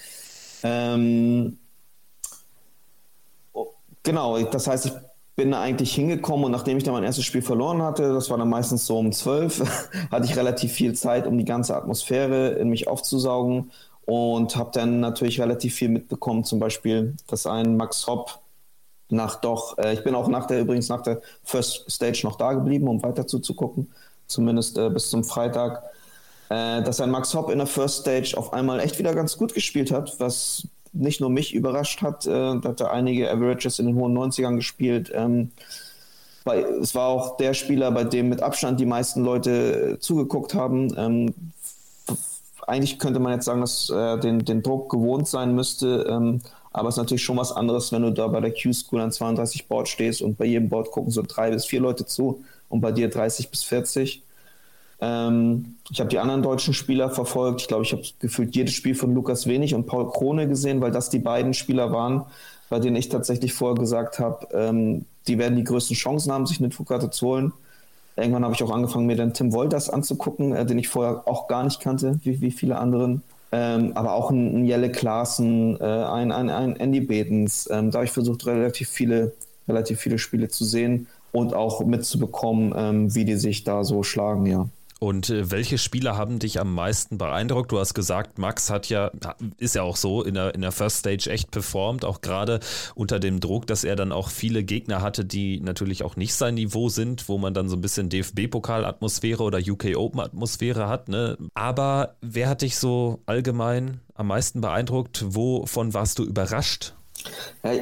Ähm, genau, das heißt, ich bin da eigentlich hingekommen und nachdem ich dann mein erstes Spiel verloren hatte, das war dann meistens so um zwölf, hatte ich relativ viel Zeit, um die ganze Atmosphäre in mich aufzusaugen und habe dann natürlich relativ viel mitbekommen, zum Beispiel, dass ein Max Hopp nach doch, äh, ich bin auch nach der, übrigens nach der First Stage noch da geblieben, um weiter zuzugucken, zumindest äh, bis zum Freitag, äh, dass ein Max Hopp in der First Stage auf einmal echt wieder ganz gut gespielt hat, was nicht nur mich überrascht hat, äh, da hat er einige Averages in den hohen 90ern gespielt. Ähm, bei, es war auch der Spieler, bei dem mit Abstand die meisten Leute zugeguckt haben. Ähm, eigentlich könnte man jetzt sagen, dass er den, den Druck gewohnt sein müsste. Ähm, aber es ist natürlich schon was anderes, wenn du da bei der Q-School an 32 Board stehst und bei jedem Board gucken so drei bis vier Leute zu und bei dir 30 bis 40. Ähm, ich habe die anderen deutschen Spieler verfolgt. Ich glaube, ich habe gefühlt jedes Spiel von Lukas Wenig und Paul Krone gesehen, weil das die beiden Spieler waren, bei denen ich tatsächlich vorher gesagt habe, ähm, die werden die größten Chancen haben, sich eine Tourkarte zu holen. Irgendwann habe ich auch angefangen, mir dann Tim Wolters anzugucken, äh, den ich vorher auch gar nicht kannte, wie, wie viele anderen. Ähm, aber auch ein, ein Jelle Klaassen, äh, ein, ein, ein Andy Betens. Ähm, da habe ich versucht, relativ viele, relativ viele Spiele zu sehen und auch mitzubekommen, ähm, wie die sich da so schlagen, ja. Und äh, welche Spieler haben dich am meisten beeindruckt? Du hast gesagt, Max hat ja, ist ja auch so, in der, in der First Stage echt performt, auch gerade unter dem Druck, dass er dann auch viele Gegner hatte, die natürlich auch nicht sein Niveau sind, wo man dann so ein bisschen DFB-Pokal-Atmosphäre oder UK Open-Atmosphäre hat. Ne? Aber wer hat dich so allgemein am meisten beeindruckt? Wovon warst du überrascht?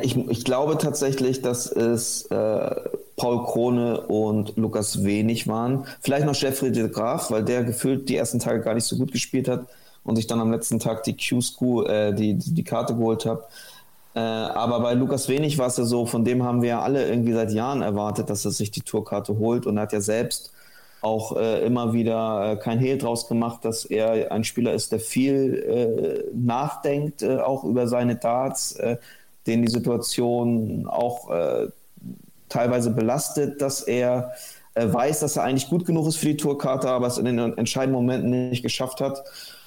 Ich, ich, glaube tatsächlich, dass es äh, Paul Krone und Lukas Wenig waren. Vielleicht noch Jeffrey de Graaf, weil der gefühlt die ersten Tage gar nicht so gut gespielt hat und ich dann am letzten Tag die Q-School, äh, die, die Karte geholt habe. Äh, aber bei Lukas Wenig war es ja so, von dem haben wir ja alle irgendwie seit Jahren erwartet, dass er sich die Tourkarte holt und er hat ja selbst auch äh, immer wieder äh, kein Hehl draus gemacht, dass er ein Spieler ist, der viel äh, nachdenkt, äh, auch über seine Darts, den die Situation auch äh, teilweise belastet, dass er äh, weiß, dass er eigentlich gut genug ist für die Tourkarte, aber es in den entscheidenden Momenten nicht geschafft hat.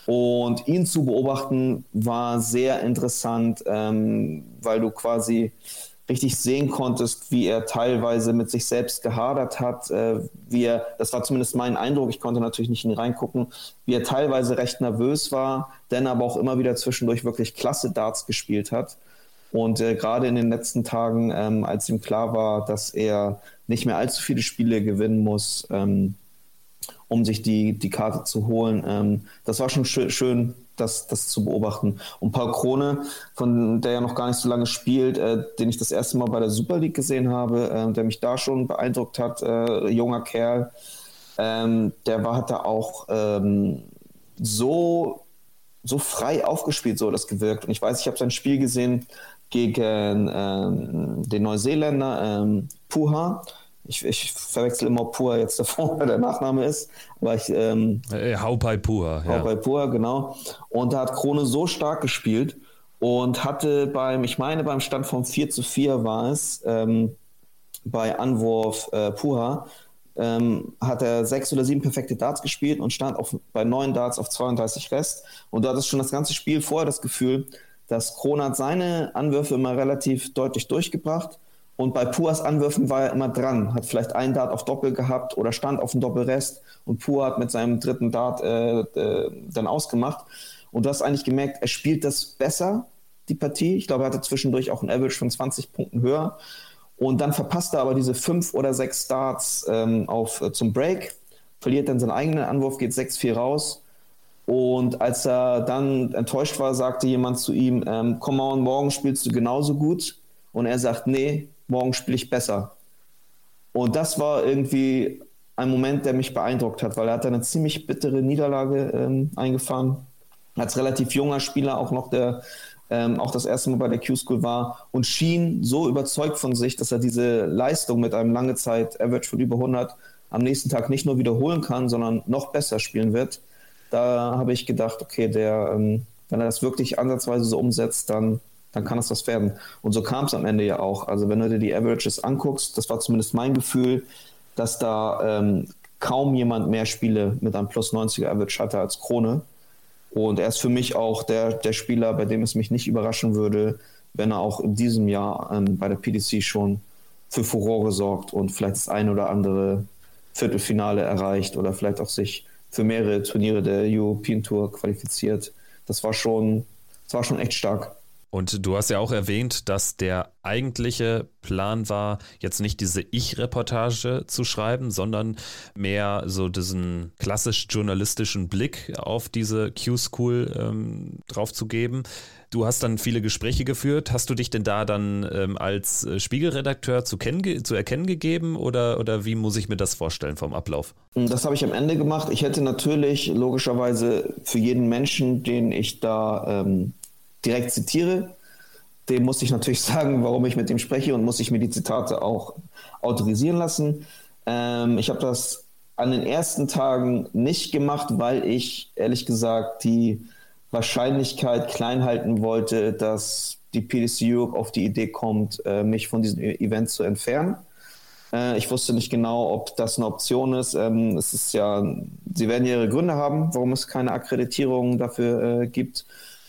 Und ihn zu beobachten war sehr interessant, ähm, weil du quasi richtig sehen konntest, wie er teilweise mit sich selbst gehadert hat, äh, wie er, das war zumindest mein Eindruck, ich konnte natürlich nicht in ihn reingucken, wie er teilweise recht nervös war, dann aber auch immer wieder zwischendurch wirklich klasse Darts gespielt hat. Und äh, gerade in den letzten Tagen, ähm, als ihm klar war, dass er nicht mehr allzu viele Spiele gewinnen muss, ähm, um sich die, die Karte zu holen, ähm, das war schon schön, schön das, das zu beobachten. Und Paul Krone, von der ja noch gar nicht so lange spielt, äh, den ich das erste Mal bei der Super League gesehen habe, äh, der mich da schon beeindruckt hat, äh, junger Kerl, ähm, der war, hat da auch ähm, so, so frei aufgespielt, so das gewirkt. Und ich weiß, ich habe sein Spiel gesehen gegen ähm, den Neuseeländer ähm, Puha ich, ich verwechsel immer Pur jetzt davor, der Nachname ist. Aber ich. Ähm, äh, Haupai Pur. Haupai ja. Pur, genau. Und da hat Krone so stark gespielt und hatte beim, ich meine, beim Stand von 4 zu 4 war es, ähm, bei Anwurf äh, Puha, ähm, hat er sechs oder sieben perfekte Darts gespielt und stand auf, bei neun Darts auf 32 Rest. Und du hattest schon das ganze Spiel vorher das Gefühl, dass Krone hat seine Anwürfe immer relativ deutlich durchgebracht und bei Puas Anwürfen war er immer dran, hat vielleicht einen Dart auf Doppel gehabt oder stand auf dem Doppelrest und Pua hat mit seinem dritten Dart äh, äh, dann ausgemacht. Und du hast eigentlich gemerkt, er spielt das besser, die Partie. Ich glaube, er hatte zwischendurch auch ein Average von 20 Punkten höher. Und dann verpasst er aber diese fünf oder sechs Darts ähm, auf, äh, zum Break, verliert dann seinen eigenen Anwurf, geht 6-4 raus. Und als er dann enttäuscht war, sagte jemand zu ihm, ähm, komm mal, morgen spielst du genauso gut. Und er sagt, nee, morgen spiele ich besser. Und das war irgendwie ein Moment, der mich beeindruckt hat, weil er hat eine ziemlich bittere Niederlage ähm, eingefahren. Als relativ junger Spieler auch noch der ähm, auch das erste Mal bei der Q-School war und schien so überzeugt von sich, dass er diese Leistung mit einem lange Zeit Average von über 100 am nächsten Tag nicht nur wiederholen kann, sondern noch besser spielen wird. Da habe ich gedacht, okay, der, ähm, wenn er das wirklich ansatzweise so umsetzt, dann dann kann es das werden. Und so kam es am Ende ja auch. Also wenn du dir die Averages anguckst, das war zumindest mein Gefühl, dass da ähm, kaum jemand mehr Spiele mit einem plus 90er Average hatte als Krone. Und er ist für mich auch der, der Spieler, bei dem es mich nicht überraschen würde, wenn er auch in diesem Jahr ähm, bei der PDC schon für Furore sorgt und vielleicht das ein oder andere Viertelfinale erreicht oder vielleicht auch sich für mehrere Turniere der European Tour qualifiziert. Das war schon, das war schon echt stark. Und du hast ja auch erwähnt, dass der eigentliche Plan war, jetzt nicht diese Ich-Reportage zu schreiben, sondern mehr so diesen klassisch journalistischen Blick auf diese Q-School ähm, drauf zu geben. Du hast dann viele Gespräche geführt. Hast du dich denn da dann ähm, als äh, Spiegelredakteur zu, zu, erkennen gegeben oder, oder wie muss ich mir das vorstellen vom Ablauf? Das habe ich am Ende gemacht. Ich hätte natürlich logischerweise für jeden Menschen, den ich da ähm, direkt zitiere. Dem muss ich natürlich sagen, warum ich mit ihm spreche und muss ich mir die Zitate auch autorisieren lassen. Ähm, ich habe das an den ersten Tagen nicht gemacht, weil ich ehrlich gesagt die Wahrscheinlichkeit klein halten wollte, dass die PDC Europe auf die Idee kommt, äh, mich von diesem e- Event zu entfernen. Äh, ich wusste nicht genau, ob das eine Option ist. Ähm, es ist ja, sie werden ihre Gründe haben, warum es keine Akkreditierung dafür äh, gibt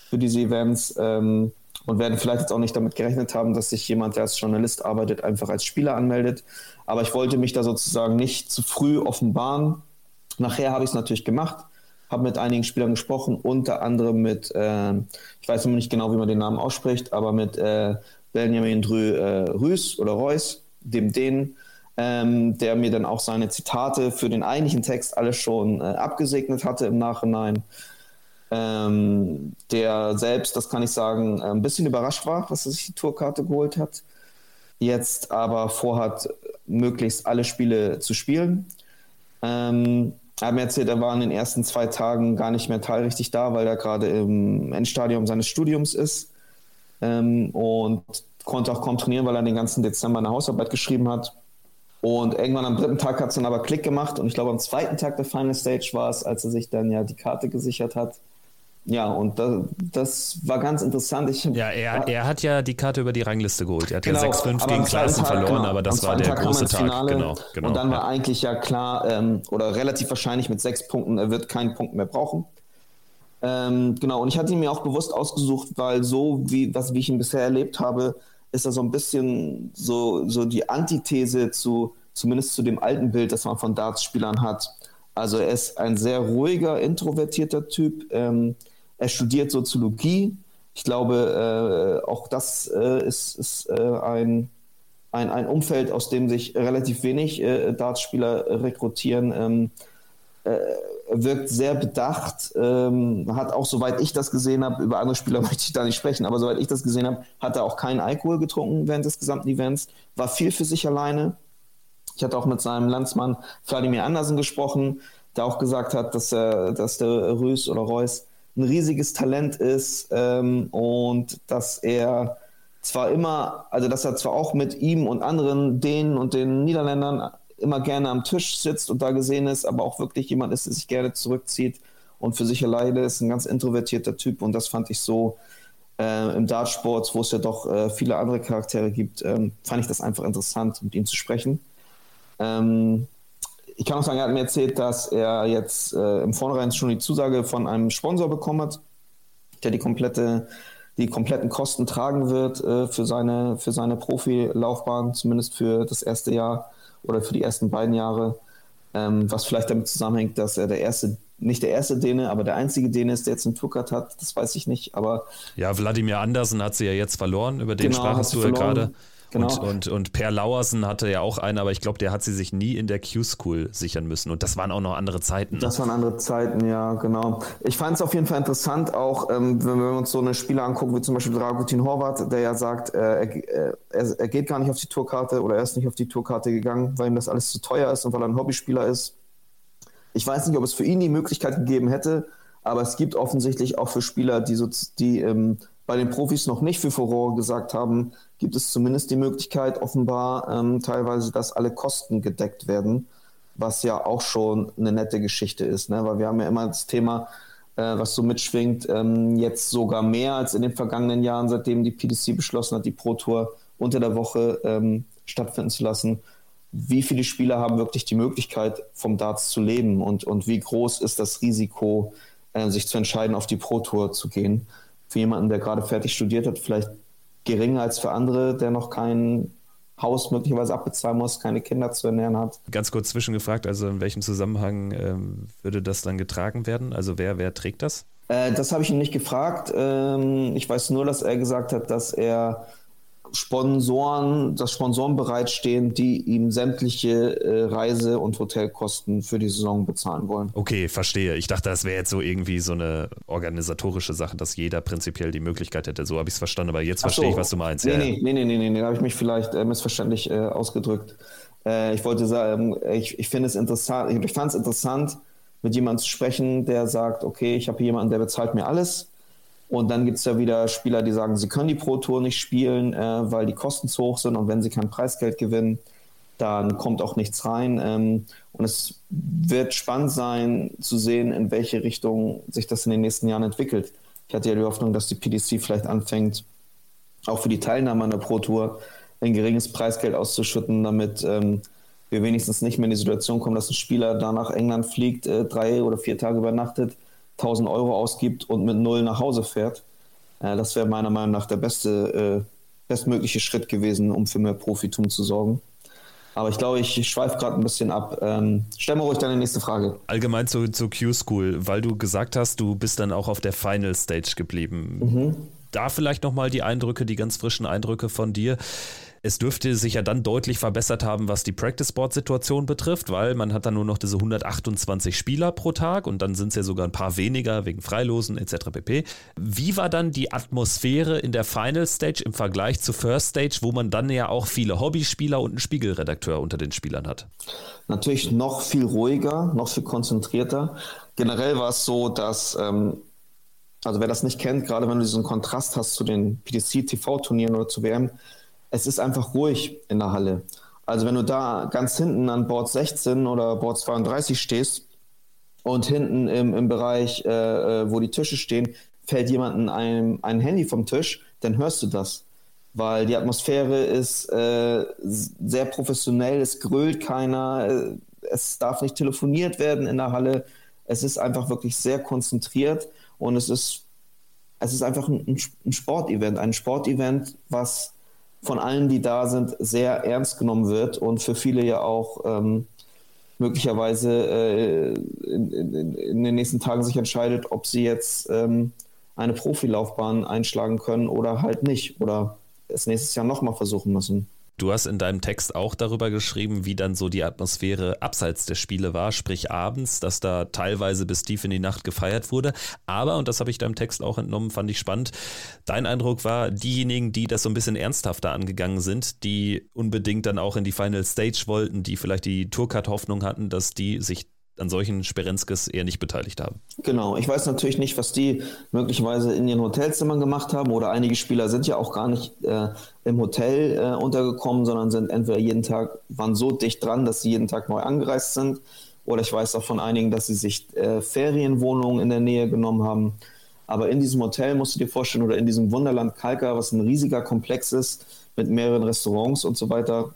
für diese Events ähm, und werden vielleicht jetzt auch nicht damit gerechnet haben, dass sich jemand, der als Journalist arbeitet, einfach als Spieler anmeldet. Aber ich wollte mich da sozusagen nicht zu früh offenbaren. Nachher habe ich es natürlich gemacht, habe mit einigen Spielern gesprochen, unter anderem mit, äh, ich weiß immer nicht genau, wie man den Namen ausspricht, aber mit äh, Benjamin Drü äh, Rüß oder Reus, dem Dänen, ähm, der mir dann auch seine Zitate für den eigentlichen Text alles schon äh, abgesegnet hatte im Nachhinein ähm, der selbst, das kann ich sagen, ein bisschen überrascht war, dass er sich die Tourkarte geholt hat. Jetzt aber vorhat, möglichst alle Spiele zu spielen. Ähm, er hat mir erzählt, er war in den ersten zwei Tagen gar nicht mehr teilrichtig da, weil er gerade im Endstadium seines Studiums ist ähm, und konnte auch kaum trainieren, weil er den ganzen Dezember eine Hausarbeit geschrieben hat. Und irgendwann am dritten Tag hat es dann aber Klick gemacht und ich glaube am zweiten Tag der Final Stage war es, als er sich dann ja die Karte gesichert hat ja, und das, das, war ganz interessant. Ich, ja, er, er hat ja die Karte über die Rangliste geholt. Er hat genau, ja 6-5 gegen Klaassen verloren, genau, aber das war der Tag große Tag. Finale, genau, genau, und dann war eigentlich ja klar, ähm, oder relativ wahrscheinlich mit sechs Punkten, er wird keinen Punkt mehr brauchen. Ähm, genau, und ich hatte ihn mir auch bewusst ausgesucht, weil so, wie, was, wie ich ihn bisher erlebt habe, ist er so ein bisschen so, so die Antithese zu, zumindest zu dem alten Bild, das man von Darts-Spielern hat. Also er ist ein sehr ruhiger, introvertierter Typ. Ähm, er studiert Soziologie. Ich glaube, äh, auch das äh, ist, ist äh, ein, ein, ein Umfeld, aus dem sich relativ wenig äh, Dartspieler rekrutieren. Ähm, äh, wirkt sehr bedacht, ähm, hat auch, soweit ich das gesehen habe, über andere Spieler möchte ich da nicht sprechen, aber soweit ich das gesehen habe, hat er auch keinen Alkohol getrunken während des gesamten Events, war viel für sich alleine. Ich hatte auch mit seinem Landsmann Vladimir Andersen gesprochen, der auch gesagt hat, dass, er, dass der Rös oder Reus ein riesiges Talent ist ähm, und dass er zwar immer, also dass er zwar auch mit ihm und anderen Dänen und den Niederländern immer gerne am Tisch sitzt und da gesehen ist, aber auch wirklich jemand ist, der sich gerne zurückzieht und für sich alleine ist, ein ganz introvertierter Typ und das fand ich so äh, im Dartsport, wo es ja doch äh, viele andere Charaktere gibt, ähm, fand ich das einfach interessant, mit ihm zu sprechen. Ähm, ich kann auch sagen, er hat mir erzählt, dass er jetzt äh, im Vornherein schon die Zusage von einem Sponsor bekommen hat, der die komplette die kompletten Kosten tragen wird äh, für seine, für seine Profilaufbahn, zumindest für das erste Jahr oder für die ersten beiden Jahre. Ähm, was vielleicht damit zusammenhängt, dass er der erste, nicht der erste Däne, aber der einzige Däne ist, der jetzt einen Tourcard hat, das weiß ich nicht. Aber ja, Wladimir Andersen hat sie ja jetzt verloren, über den genau, sprachst du ja gerade. Genau. Und, und, und Per Lauersen hatte ja auch einen, aber ich glaube, der hat sie sich nie in der Q-School sichern müssen. Und das waren auch noch andere Zeiten. Ne? Das waren andere Zeiten, ja, genau. Ich fand es auf jeden Fall interessant, auch ähm, wenn wir uns so eine Spieler angucken, wie zum Beispiel Dragutin Horvath, der ja sagt, äh, er, er, er geht gar nicht auf die Tourkarte oder er ist nicht auf die Tourkarte gegangen, weil ihm das alles zu teuer ist und weil er ein Hobbyspieler ist. Ich weiß nicht, ob es für ihn die Möglichkeit gegeben hätte, aber es gibt offensichtlich auch für Spieler, die, so, die ähm, bei den Profis noch nicht für Furore gesagt haben, gibt es zumindest die Möglichkeit, offenbar ähm, teilweise, dass alle Kosten gedeckt werden, was ja auch schon eine nette Geschichte ist, ne? weil wir haben ja immer das Thema, äh, was so mitschwingt, ähm, jetzt sogar mehr als in den vergangenen Jahren, seitdem die PDC beschlossen hat, die Pro Tour unter der Woche ähm, stattfinden zu lassen. Wie viele Spieler haben wirklich die Möglichkeit, vom Darts zu leben und, und wie groß ist das Risiko, äh, sich zu entscheiden, auf die Pro Tour zu gehen? Für jemanden, der gerade fertig studiert hat, vielleicht geringer als für andere, der noch kein Haus möglicherweise abbezahlen muss, keine Kinder zu ernähren hat. Ganz kurz zwischengefragt, also in welchem Zusammenhang ähm, würde das dann getragen werden? Also wer, wer trägt das? Äh, das habe ich ihn nicht gefragt. Ähm, ich weiß nur, dass er gesagt hat, dass er Sponsoren, dass Sponsoren bereitstehen, die ihm sämtliche äh, Reise- und Hotelkosten für die Saison bezahlen wollen. Okay, verstehe. Ich dachte, das wäre jetzt so irgendwie so eine organisatorische Sache, dass jeder prinzipiell die Möglichkeit hätte. So habe ich es verstanden, aber jetzt verstehe so. ich, was du meinst. Nee, ja, nee, nee, nee, nee, nee, nee, da habe ich mich vielleicht äh, missverständlich äh, ausgedrückt. Äh, ich wollte sagen, ich, ich finde es interessant, ich, ich fand es interessant, mit jemandem zu sprechen, der sagt, okay, ich habe hier jemanden, der bezahlt mir alles und dann gibt es ja wieder Spieler, die sagen, sie können die Pro Tour nicht spielen, äh, weil die Kosten zu hoch sind und wenn sie kein Preisgeld gewinnen, dann kommt auch nichts rein. Ähm, und es wird spannend sein zu sehen, in welche Richtung sich das in den nächsten Jahren entwickelt. Ich hatte ja die Hoffnung, dass die PDC vielleicht anfängt, auch für die Teilnahme an der Pro Tour ein geringes Preisgeld auszuschütten, damit ähm, wir wenigstens nicht mehr in die Situation kommen, dass ein Spieler da nach England fliegt, äh, drei oder vier Tage übernachtet 1000 Euro ausgibt und mit null nach Hause fährt. Äh, das wäre meiner Meinung nach der beste, äh, bestmögliche Schritt gewesen, um für mehr Profitum zu sorgen. Aber ich glaube, ich schweife gerade ein bisschen ab. Ähm, stell mal ruhig deine nächste Frage. Allgemein zu, zu Q-School, weil du gesagt hast, du bist dann auch auf der Final Stage geblieben. Mhm. Da vielleicht nochmal die Eindrücke, die ganz frischen Eindrücke von dir. Es dürfte sich ja dann deutlich verbessert haben, was die Practice-Board-Situation betrifft, weil man hat dann nur noch diese 128 Spieler pro Tag und dann sind es ja sogar ein paar weniger wegen Freilosen etc. pp. Wie war dann die Atmosphäre in der Final Stage im Vergleich zur First Stage, wo man dann ja auch viele Hobbyspieler und einen Spiegelredakteur unter den Spielern hat? Natürlich noch viel ruhiger, noch viel konzentrierter. Generell war es so, dass ähm, also wer das nicht kennt, gerade wenn du diesen Kontrast hast zu den PDC-TV-Turnieren oder zu WM, es ist einfach ruhig in der Halle. Also wenn du da ganz hinten an Board 16 oder Board 32 stehst und hinten im, im Bereich, äh, äh wo die Tische stehen, fällt jemandem ein, ein Handy vom Tisch, dann hörst du das. Weil die Atmosphäre ist äh, sehr professionell, es grölt keiner, äh, es darf nicht telefoniert werden in der Halle. Es ist einfach wirklich sehr konzentriert und es ist, es ist einfach ein, ein Sportevent, ein Sportevent, was von allen, die da sind, sehr ernst genommen wird und für viele ja auch ähm, möglicherweise äh, in, in, in, den nächsten Tagen sich entscheidet, ob sie jetzt ähm, eine Profilaufbahn einschlagen können oder halt nicht oder es nächstes Jahr nochmal versuchen müssen. Du hast in deinem Text auch darüber geschrieben, wie dann so die Atmosphäre abseits der Spiele war, sprich abends, dass da teilweise bis tief in die Nacht gefeiert wurde. Aber, und das habe ich deinem Text auch entnommen, fand ich spannend, dein Eindruck war, diejenigen, die das so ein bisschen ernsthafter angegangen sind, die unbedingt dann auch in die Final Stage wollten, die vielleicht die Tourcard-Hoffnung hatten, dass die sich an solchen Sperenskes eher nicht beteiligt haben. Genau, ich weiß natürlich nicht, was die möglicherweise in ihren Hotelzimmern gemacht haben oder einige Spieler sind ja auch gar nicht äh, im Hotel äh, untergekommen, sondern sind entweder jeden Tag, waren so dicht dran, dass sie jeden Tag neu angereist sind oder ich weiß auch von einigen, dass sie sich äh, Ferienwohnungen in der Nähe genommen haben. Aber in diesem Hotel musst du dir vorstellen oder in diesem Wunderland Kalka, was ein riesiger Komplex ist mit mehreren Restaurants und so weiter,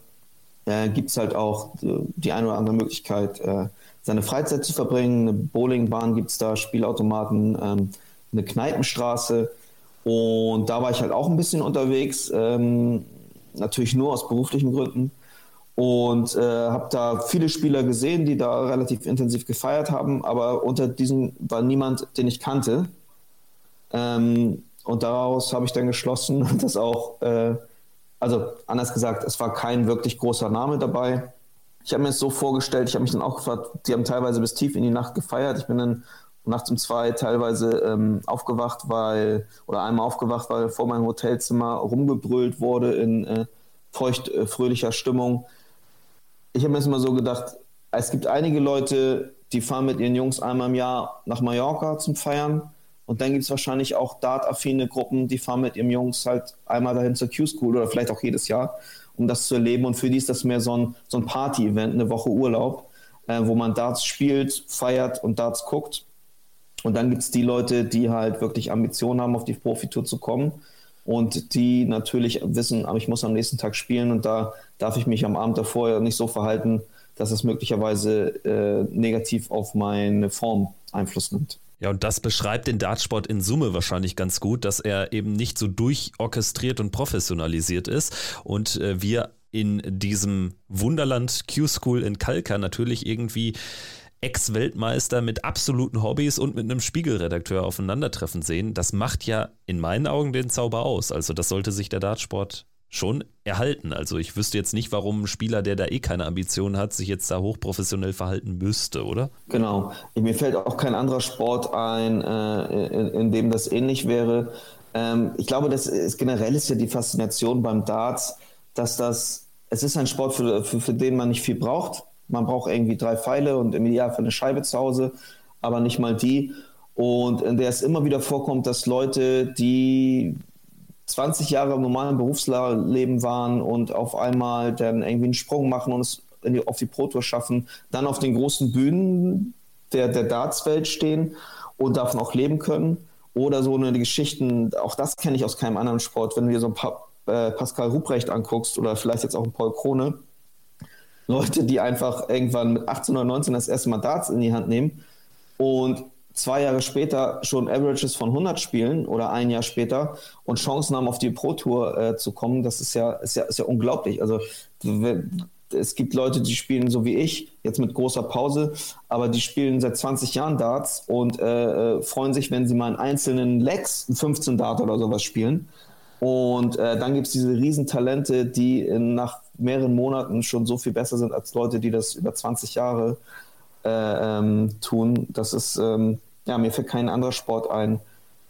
äh, gibt es halt auch die eine oder andere Möglichkeit, äh, seine Freizeit zu verbringen. Eine Bowlingbahn gibt es da, Spielautomaten, ähm, eine Kneipenstraße. Und da war ich halt auch ein bisschen unterwegs, ähm, natürlich nur aus beruflichen Gründen. Und äh, habe da viele Spieler gesehen, die da relativ intensiv gefeiert haben, aber unter diesen war niemand, den ich kannte. Ähm, und daraus habe ich dann geschlossen, dass auch, äh, also anders gesagt, es war kein wirklich großer Name dabei. Ich habe mir es so vorgestellt, ich habe mich dann auch gefragt, die haben teilweise bis tief in die Nacht gefeiert. Ich bin dann nachts um zwei teilweise ähm, aufgewacht, weil, oder einmal aufgewacht, weil vor meinem Hotelzimmer rumgebrüllt wurde in äh, feucht äh, Stimmung. Ich habe mir jetzt mal so gedacht, es gibt einige Leute, die fahren mit ihren Jungs einmal im Jahr nach Mallorca zum Feiern. Und dann gibt es wahrscheinlich auch Dart-affine Gruppen, die fahren mit ihren Jungs halt einmal dahin zur Q-School oder vielleicht auch jedes Jahr um das zu erleben. Und für die ist das mehr so ein, so ein Party-Event, eine Woche Urlaub, äh, wo man Darts spielt, feiert und Darts guckt. Und dann gibt es die Leute, die halt wirklich Ambitionen haben, auf die Profitour zu kommen und die natürlich wissen, aber ich muss am nächsten Tag spielen und da darf ich mich am Abend davor nicht so verhalten, dass es möglicherweise äh, negativ auf meine Form Einfluss nimmt. Ja, und das beschreibt den Dartsport in Summe wahrscheinlich ganz gut, dass er eben nicht so durchorchestriert und professionalisiert ist und äh, wir in diesem Wunderland Q-School in Kalka natürlich irgendwie Ex-Weltmeister mit absoluten Hobbys und mit einem Spiegelredakteur aufeinandertreffen sehen. Das macht ja in meinen Augen den Zauber aus. Also das sollte sich der Dartsport schon erhalten. Also ich wüsste jetzt nicht, warum ein Spieler, der da eh keine Ambitionen hat, sich jetzt da hochprofessionell verhalten müsste, oder? Genau. Mir fällt auch kein anderer Sport ein, äh, in, in, dem das ähnlich wäre. Ähm, ich glaube, das ist generell ist ja die Faszination beim Darts, dass das, es ist ein Sport, für, für, für den man nicht viel braucht. Man braucht irgendwie drei Pfeile und im Idealfall eine Scheibe zu Hause, aber nicht mal die. Und in der es immer wieder vorkommt, dass Leute, die 20 Jahre im normalen Berufsleben waren und auf einmal dann irgendwie einen Sprung machen und es die, auf die Pro Tour schaffen, dann auf den großen Bühnen der, der Dartswelt stehen und davon auch leben können. Oder so eine Geschichten, auch das kenne ich aus keinem anderen Sport, wenn du dir so ein paar äh, Pascal Ruprecht anguckst oder vielleicht jetzt auch ein Paul Krone, Leute, die einfach irgendwann mit 18 oder 19 das erste Mal Darts in die Hand nehmen und zwei Jahre später schon Averages von 100 spielen oder ein Jahr später und Chancen haben, auf die Pro Tour äh, zu kommen, das ist ja, ist ja, ist ja unglaublich. Also es gibt Leute, die spielen so wie ich, jetzt mit großer Pause, aber die spielen seit 20 Jahren Darts und äh, äh, freuen sich, wenn sie mal in einzelnen Legs 15 Dart oder sowas spielen. Und äh, dann gibt es diese Riesentalente, die in, nach mehreren Monaten schon so viel besser sind als Leute, die das über 20 Jahre äh, ähm, tun. Das ist, ähm, ja, mir fällt kein anderer Sport ein,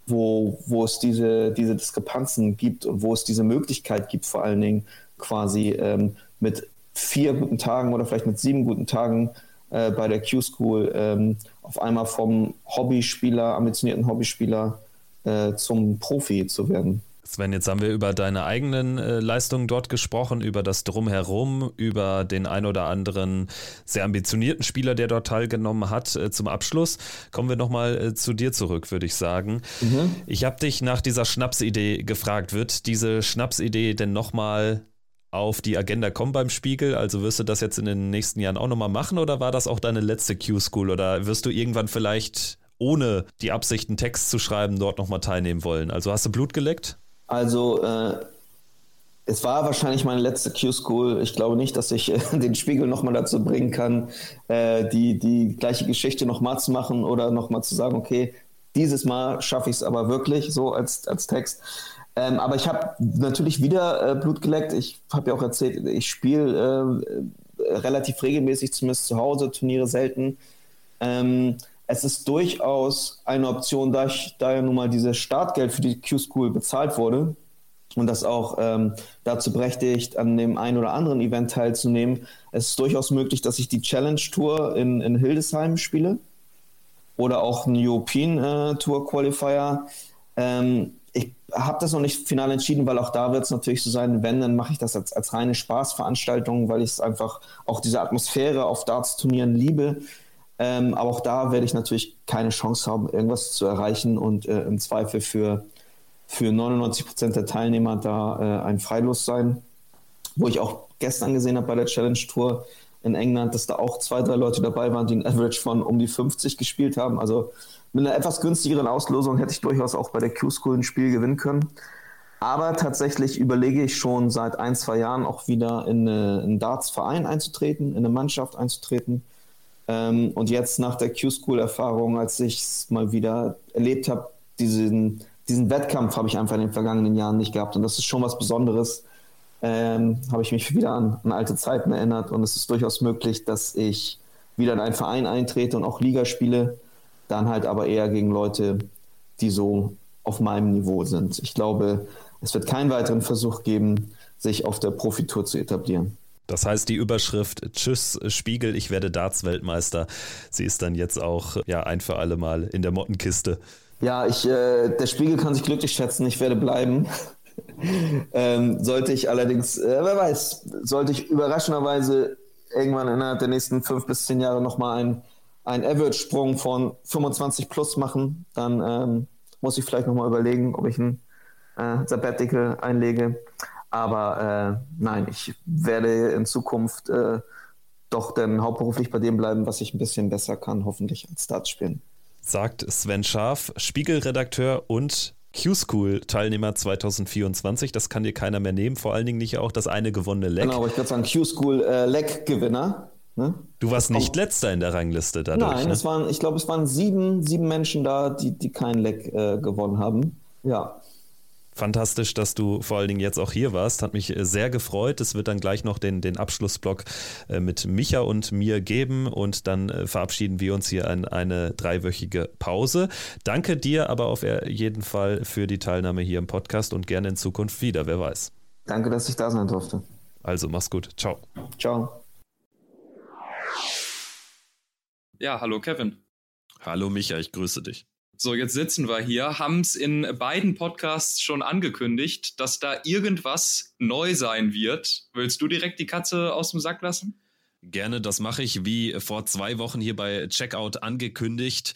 wo, wo es diese, diese Diskrepanzen gibt und wo es diese Möglichkeit gibt, vor allen Dingen quasi ähm, mit vier guten Tagen oder vielleicht mit sieben guten Tagen äh, bei der Q-School ähm, auf einmal vom Hobbyspieler, ambitionierten Hobbyspieler äh, zum Profi zu werden. Sven, jetzt haben wir über deine eigenen äh, Leistungen dort gesprochen, über das Drumherum, über den ein oder anderen sehr ambitionierten Spieler, der dort teilgenommen hat. Äh, zum Abschluss kommen wir nochmal äh, zu dir zurück, würde ich sagen. Mhm. Ich habe dich nach dieser Schnapsidee gefragt. Wird diese Schnapsidee denn nochmal auf die Agenda kommen beim Spiegel? Also wirst du das jetzt in den nächsten Jahren auch nochmal machen oder war das auch deine letzte Q-School oder wirst du irgendwann vielleicht ohne die Absicht, einen Text zu schreiben, dort nochmal teilnehmen wollen? Also hast du Blut geleckt? Also äh, es war wahrscheinlich meine letzte Q-School. Ich glaube nicht, dass ich äh, den Spiegel nochmal dazu bringen kann, äh, die, die gleiche Geschichte nochmal zu machen oder nochmal zu sagen, okay, dieses Mal schaffe ich es aber wirklich so als, als Text. Ähm, aber ich habe natürlich wieder äh, Blut geleckt. Ich habe ja auch erzählt, ich spiele äh, relativ regelmäßig, zumindest zu Hause, Turniere selten. Ähm, es ist durchaus eine Option, da, ich, da ja nun mal dieses Startgeld für die Q-School bezahlt wurde und das auch ähm, dazu berechtigt, an dem einen oder anderen Event teilzunehmen. Es ist durchaus möglich, dass ich die Challenge Tour in, in Hildesheim spiele oder auch einen European äh, Tour Qualifier. Ähm, ich habe das noch nicht final entschieden, weil auch da wird es natürlich so sein, wenn, dann mache ich das als, als reine Spaßveranstaltung, weil ich es einfach auch diese Atmosphäre auf Darts-Turnieren liebe. Ähm, aber auch da werde ich natürlich keine Chance haben, irgendwas zu erreichen und äh, im Zweifel für, für 99 Prozent der Teilnehmer da äh, ein Freilos sein. Wo ich auch gestern gesehen habe bei der Challenge Tour in England, dass da auch zwei, drei Leute dabei waren, die ein Average von um die 50 gespielt haben. Also mit einer etwas günstigeren Auslosung hätte ich durchaus auch bei der Q-School ein Spiel gewinnen können. Aber tatsächlich überlege ich schon seit ein, zwei Jahren auch wieder in, eine, in einen Darts-Verein einzutreten, in eine Mannschaft einzutreten ähm, und jetzt nach der Q-School-Erfahrung, als ich es mal wieder erlebt habe, diesen, diesen Wettkampf habe ich einfach in den vergangenen Jahren nicht gehabt. Und das ist schon was Besonderes. Ähm, habe ich mich wieder an, an, alte Zeiten erinnert. Und es ist durchaus möglich, dass ich wieder in einen Verein eintrete und auch Liga spiele. Dann halt aber eher gegen Leute, die so auf meinem Niveau sind. Ich glaube, es wird keinen weiteren Versuch geben, sich auf der Profitour zu etablieren. Das heißt, die Überschrift Tschüss Spiegel, ich werde Darts-Weltmeister, sie ist dann jetzt auch ja ein für alle Mal in der Mottenkiste. Ja, ich, äh, der Spiegel kann sich glücklich schätzen, ich werde bleiben. ähm, sollte ich allerdings, äh, wer weiß, sollte ich überraschenderweise irgendwann innerhalb der nächsten fünf bis zehn Jahre nochmal einen, einen Average-Sprung von 25 plus machen, dann ähm, muss ich vielleicht nochmal überlegen, ob ich ein äh, Sabbatical einlege. Aber äh, nein, ich werde in Zukunft äh, doch dann hauptberuflich bei dem bleiben, was ich ein bisschen besser kann, hoffentlich als Darts spielen. Sagt Sven Scharf, Spiegelredakteur und Q-School-Teilnehmer 2024. Das kann dir keiner mehr nehmen, vor allen Dingen nicht auch das eine gewonnene Leck. Genau, aber ich würde sagen Q-School-Leck-Gewinner. Äh, ne? Du warst nicht letzter in der Rangliste dadurch. Nein, ne? es waren, ich glaube, es waren sieben, sieben Menschen da, die, die kein Leck äh, gewonnen haben. Ja, Fantastisch, dass du vor allen Dingen jetzt auch hier warst. Hat mich äh, sehr gefreut. Es wird dann gleich noch den, den Abschlussblock äh, mit Micha und mir geben und dann äh, verabschieden wir uns hier in eine dreiwöchige Pause. Danke dir aber auf jeden Fall für die Teilnahme hier im Podcast und gerne in Zukunft wieder, wer weiß. Danke, dass ich da sein durfte. Also mach's gut. Ciao. Ciao. Ja, hallo Kevin. Hallo Micha, ich grüße dich. So, jetzt sitzen wir hier, haben es in beiden Podcasts schon angekündigt, dass da irgendwas neu sein wird. Willst du direkt die Katze aus dem Sack lassen? Gerne, das mache ich. Wie vor zwei Wochen hier bei Checkout angekündigt,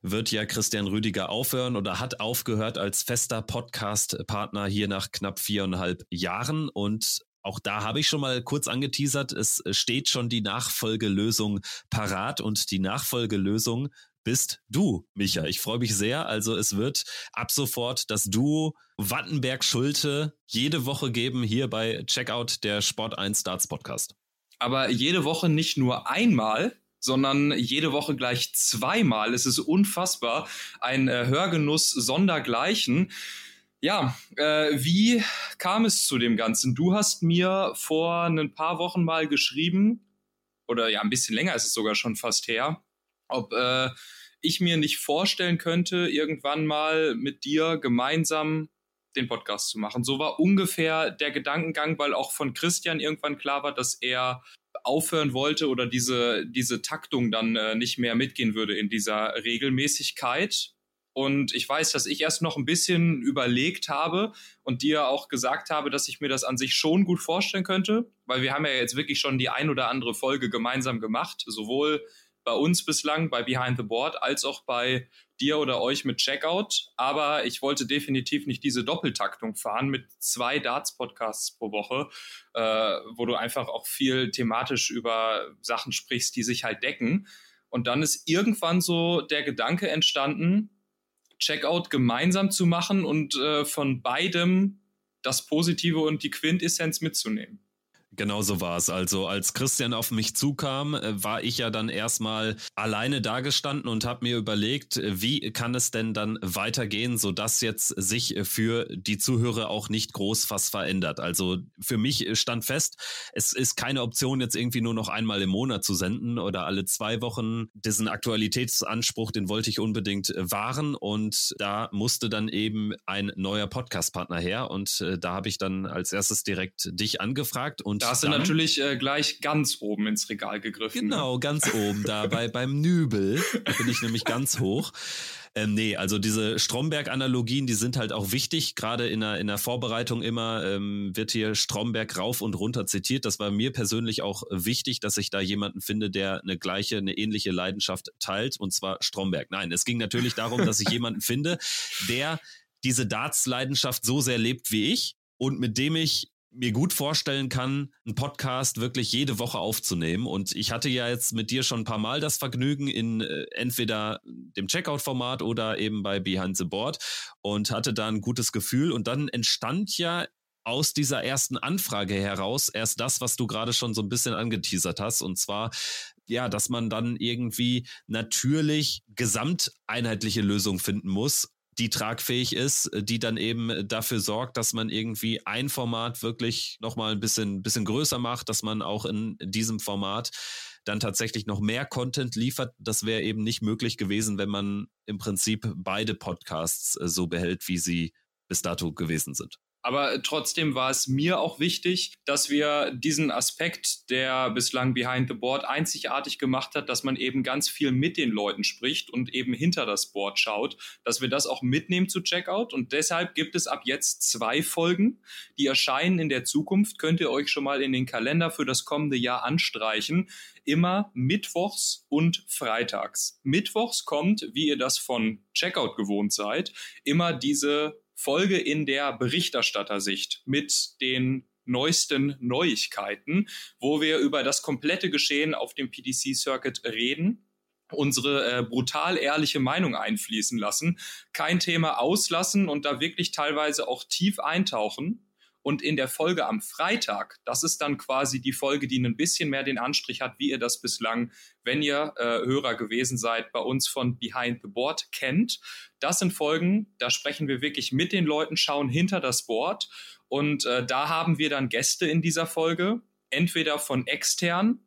wird ja Christian Rüdiger aufhören oder hat aufgehört als fester Podcast-Partner hier nach knapp viereinhalb Jahren. Und auch da habe ich schon mal kurz angeteasert, es steht schon die Nachfolgelösung parat und die Nachfolgelösung bist du, Micha. Ich freue mich sehr. Also es wird ab sofort das Duo Wattenberg-Schulte jede Woche geben hier bei Checkout der Sport 1 Starts Podcast. Aber jede Woche nicht nur einmal, sondern jede Woche gleich zweimal. Es ist unfassbar. Ein äh, Hörgenuss sondergleichen. Ja, äh, wie kam es zu dem Ganzen? Du hast mir vor ein paar Wochen mal geschrieben, oder ja, ein bisschen länger ist es sogar schon fast her, ob äh, ich mir nicht vorstellen könnte, irgendwann mal mit dir gemeinsam den Podcast zu machen. So war ungefähr der Gedankengang, weil auch von Christian irgendwann klar war, dass er aufhören wollte oder diese, diese Taktung dann äh, nicht mehr mitgehen würde in dieser Regelmäßigkeit. Und ich weiß, dass ich erst noch ein bisschen überlegt habe und dir auch gesagt habe, dass ich mir das an sich schon gut vorstellen könnte, weil wir haben ja jetzt wirklich schon die ein oder andere Folge gemeinsam gemacht, sowohl bei uns bislang bei Behind the Board als auch bei dir oder euch mit Checkout. Aber ich wollte definitiv nicht diese Doppeltaktung fahren mit zwei Darts-Podcasts pro Woche, äh, wo du einfach auch viel thematisch über Sachen sprichst, die sich halt decken. Und dann ist irgendwann so der Gedanke entstanden, Checkout gemeinsam zu machen und äh, von beidem das Positive und die Quintessenz mitzunehmen. Genau so war es. Also als Christian auf mich zukam, äh, war ich ja dann erstmal alleine dagestanden und habe mir überlegt, äh, wie kann es denn dann weitergehen, sodass jetzt sich äh, für die Zuhörer auch nicht groß was verändert. Also für mich stand fest, es ist keine Option, jetzt irgendwie nur noch einmal im Monat zu senden oder alle zwei Wochen. Diesen Aktualitätsanspruch, den wollte ich unbedingt wahren und da musste dann eben ein neuer Podcast-Partner her und da habe ich dann als erstes direkt dich angefragt und da hast du natürlich äh, gleich ganz oben ins Regal gegriffen. Ne? Genau, ganz oben, da bei, beim Nübel bin ich nämlich ganz hoch. Ähm, nee, also diese Stromberg-Analogien, die sind halt auch wichtig. Gerade in der, in der Vorbereitung immer ähm, wird hier Stromberg rauf und runter zitiert. Das war mir persönlich auch wichtig, dass ich da jemanden finde, der eine gleiche, eine ähnliche Leidenschaft teilt, und zwar Stromberg. Nein, es ging natürlich darum, dass ich jemanden finde, der diese Darts-Leidenschaft so sehr lebt wie ich und mit dem ich mir gut vorstellen kann, einen Podcast wirklich jede Woche aufzunehmen. Und ich hatte ja jetzt mit dir schon ein paar Mal das Vergnügen in äh, entweder dem Checkout-Format oder eben bei Behind the Board und hatte da ein gutes Gefühl. Und dann entstand ja aus dieser ersten Anfrage heraus erst das, was du gerade schon so ein bisschen angeteasert hast. Und zwar, ja, dass man dann irgendwie natürlich gesamteinheitliche Lösungen finden muss die tragfähig ist, die dann eben dafür sorgt, dass man irgendwie ein Format wirklich nochmal ein bisschen, bisschen größer macht, dass man auch in diesem Format dann tatsächlich noch mehr Content liefert. Das wäre eben nicht möglich gewesen, wenn man im Prinzip beide Podcasts äh, so behält, wie sie bis dato gewesen sind. Aber trotzdem war es mir auch wichtig, dass wir diesen Aspekt, der bislang Behind the Board einzigartig gemacht hat, dass man eben ganz viel mit den Leuten spricht und eben hinter das Board schaut, dass wir das auch mitnehmen zu Checkout. Und deshalb gibt es ab jetzt zwei Folgen, die erscheinen in der Zukunft. Könnt ihr euch schon mal in den Kalender für das kommende Jahr anstreichen. Immer mittwochs und freitags. Mittwochs kommt, wie ihr das von Checkout gewohnt seid, immer diese Folge in der Berichterstattersicht mit den neuesten Neuigkeiten, wo wir über das komplette Geschehen auf dem PDC-Circuit reden unsere äh, brutal ehrliche Meinung einfließen lassen, kein Thema auslassen und da wirklich teilweise auch tief eintauchen. Und in der Folge am Freitag, das ist dann quasi die Folge, die ein bisschen mehr den Anstrich hat, wie ihr das bislang, wenn ihr äh, Hörer gewesen seid, bei uns von Behind the Board kennt. Das sind Folgen, da sprechen wir wirklich mit den Leuten, schauen hinter das Board. Und äh, da haben wir dann Gäste in dieser Folge, entweder von extern,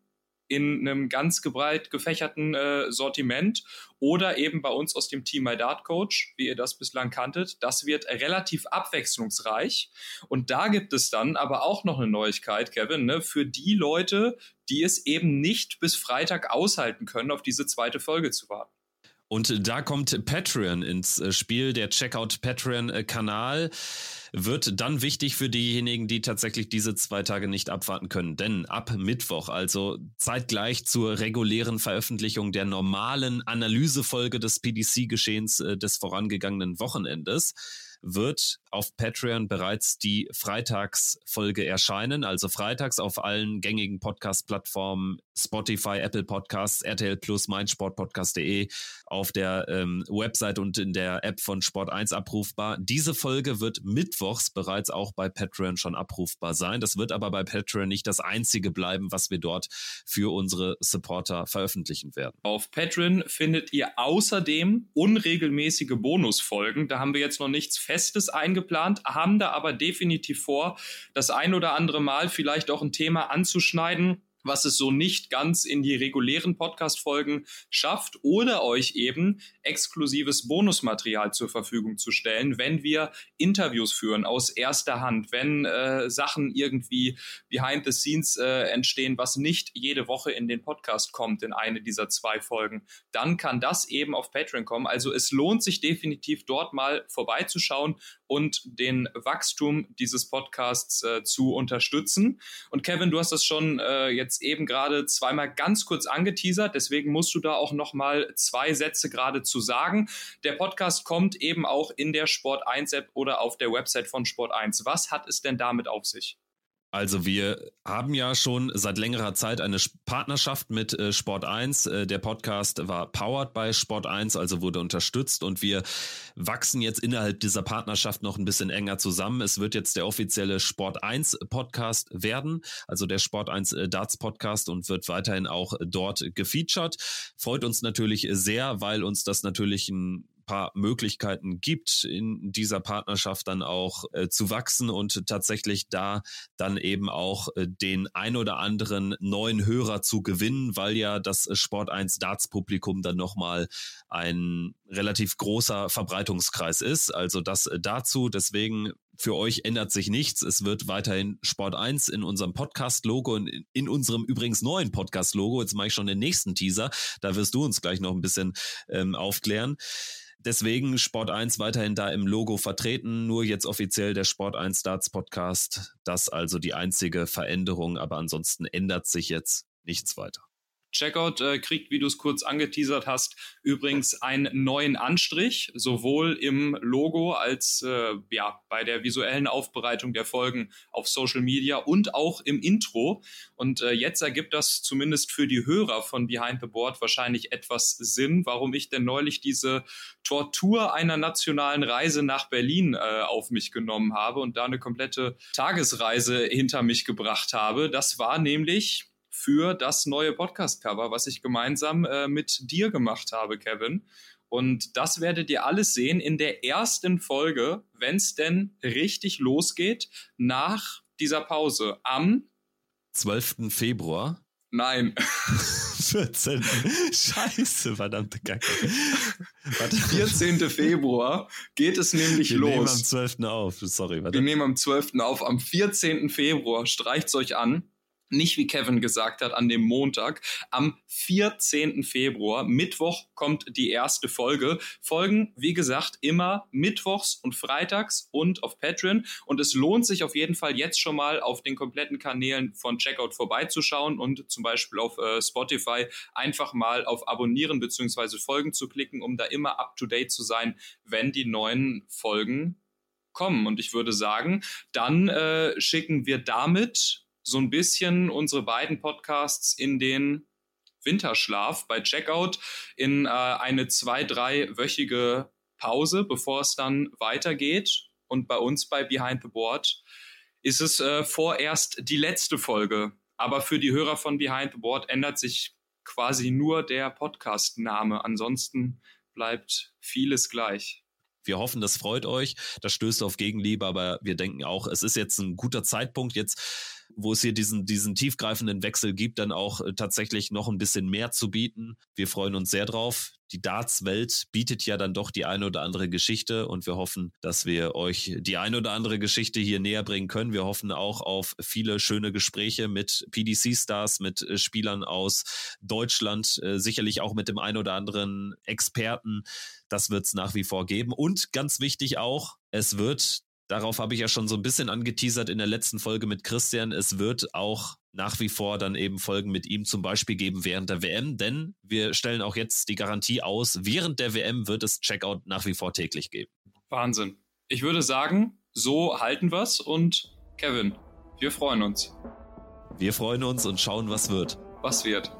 in einem ganz breit gefächerten äh, Sortiment oder eben bei uns aus dem Team My Dart Coach, wie ihr das bislang kanntet. Das wird relativ abwechslungsreich. Und da gibt es dann aber auch noch eine Neuigkeit, Kevin, ne, für die Leute, die es eben nicht bis Freitag aushalten können, auf diese zweite Folge zu warten. Und da kommt Patreon ins äh, Spiel, der Checkout Patreon-Kanal wird dann wichtig für diejenigen, die tatsächlich diese zwei Tage nicht abwarten können. Denn ab Mittwoch, also zeitgleich zur regulären Veröffentlichung der normalen Analysefolge des PDC-Geschehens äh, des vorangegangenen Wochenendes, wird auf Patreon bereits die Freitagsfolge erscheinen. Also freitags auf allen gängigen Podcast-Plattformen, Spotify, Apple Podcasts, RTL Plus, meinsportpodcast.de, auf der ähm, Website und in der App von Sport 1 abrufbar. Diese Folge wird mittwochs bereits auch bei Patreon schon abrufbar sein. Das wird aber bei Patreon nicht das einzige bleiben, was wir dort für unsere Supporter veröffentlichen werden. Auf Patreon findet ihr außerdem unregelmäßige Bonusfolgen. Da haben wir jetzt noch nichts Festes eingeplant, haben da aber definitiv vor, das ein oder andere Mal vielleicht auch ein Thema anzuschneiden, was es so nicht ganz in die regulären Podcast-Folgen schafft oder euch eben exklusives Bonusmaterial zur Verfügung zu stellen, wenn wir Interviews führen aus erster Hand, wenn äh, Sachen irgendwie behind the scenes äh, entstehen, was nicht jede Woche in den Podcast kommt, in eine dieser zwei Folgen, dann kann das eben auf Patreon kommen. Also es lohnt sich definitiv dort mal vorbeizuschauen und den Wachstum dieses Podcasts äh, zu unterstützen. Und Kevin, du hast das schon äh, jetzt eben gerade zweimal ganz kurz angeteasert, deswegen musst du da auch noch mal zwei Sätze gerade zu sagen. Der Podcast kommt eben auch in der Sport 1 App oder auf der Website von Sport 1. Was hat es denn damit auf sich? Also wir haben ja schon seit längerer Zeit eine Partnerschaft mit äh, Sport 1. Äh, der Podcast war powered by Sport 1, also wurde unterstützt und wir wachsen jetzt innerhalb dieser Partnerschaft noch ein bisschen enger zusammen. Es wird jetzt der offizielle Sport 1 Podcast werden, also der Sport 1 äh, Darts Podcast und wird weiterhin auch dort gefeatured. Freut uns natürlich sehr, weil uns das natürlich ein paar Möglichkeiten gibt, in dieser Partnerschaft dann auch äh, zu wachsen und tatsächlich da dann eben auch äh, den ein oder anderen neuen Hörer zu gewinnen, weil ja das Sport 1 Darts Publikum dann nochmal ein relativ großer Verbreitungskreis ist. Also das äh, dazu. Deswegen für euch ändert sich nichts. Es wird weiterhin Sport 1 in unserem Podcast-Logo und in unserem übrigens neuen Podcast-Logo. Jetzt mache ich schon den nächsten Teaser. Da wirst du uns gleich noch ein bisschen ähm, aufklären. Deswegen Sport 1 weiterhin da im Logo vertreten, nur jetzt offiziell der Sport 1 Starts Podcast. Das also die einzige Veränderung, aber ansonsten ändert sich jetzt nichts weiter. Checkout äh, kriegt, wie du es kurz angeteasert hast, übrigens einen neuen Anstrich, sowohl im Logo als äh, ja, bei der visuellen Aufbereitung der Folgen auf Social Media und auch im Intro. Und äh, jetzt ergibt das zumindest für die Hörer von Behind the Board wahrscheinlich etwas Sinn, warum ich denn neulich diese Tortur einer nationalen Reise nach Berlin äh, auf mich genommen habe und da eine komplette Tagesreise hinter mich gebracht habe. Das war nämlich für das neue Podcast-Cover, was ich gemeinsam äh, mit dir gemacht habe, Kevin. Und das werdet ihr alles sehen in der ersten Folge, wenn es denn richtig losgeht, nach dieser Pause am 12. Februar. Nein. 14. Scheiße, verdammte Kacke. Warte. 14. Februar geht es nämlich Wir los. Wir nehmen am 12. auf. Sorry, warte. Wir nehmen am 12. auf. Am 14. Februar streicht es euch an nicht wie Kevin gesagt hat, an dem Montag. Am 14. Februar, Mittwoch, kommt die erste Folge. Folgen, wie gesagt, immer mittwochs und freitags und auf Patreon. Und es lohnt sich auf jeden Fall jetzt schon mal auf den kompletten Kanälen von Checkout vorbeizuschauen und zum Beispiel auf äh, Spotify einfach mal auf Abonnieren bzw. Folgen zu klicken, um da immer up to date zu sein, wenn die neuen Folgen kommen. Und ich würde sagen, dann äh, schicken wir damit so ein bisschen unsere beiden Podcasts in den Winterschlaf bei Checkout in äh, eine zwei, dreiwöchige Pause, bevor es dann weitergeht. Und bei uns bei Behind the Board ist es äh, vorerst die letzte Folge. Aber für die Hörer von Behind the Board ändert sich quasi nur der Podcast-Name. Ansonsten bleibt vieles gleich. Wir hoffen, das freut euch. Das stößt auf Gegenliebe, aber wir denken auch, es ist jetzt ein guter Zeitpunkt, jetzt wo es hier diesen, diesen tiefgreifenden Wechsel gibt, dann auch äh, tatsächlich noch ein bisschen mehr zu bieten. Wir freuen uns sehr drauf. Die Darts-Welt bietet ja dann doch die eine oder andere Geschichte und wir hoffen, dass wir euch die eine oder andere Geschichte hier näher bringen können. Wir hoffen auch auf viele schöne Gespräche mit PDC-Stars, mit äh, Spielern aus Deutschland, äh, sicherlich auch mit dem einen oder anderen Experten. Das wird es nach wie vor geben. Und ganz wichtig auch, es wird Darauf habe ich ja schon so ein bisschen angeteasert in der letzten Folge mit Christian. Es wird auch nach wie vor dann eben Folgen mit ihm zum Beispiel geben während der WM, denn wir stellen auch jetzt die Garantie aus, während der WM wird es Checkout nach wie vor täglich geben. Wahnsinn. Ich würde sagen, so halten wir es und Kevin, wir freuen uns. Wir freuen uns und schauen, was wird. Was wird.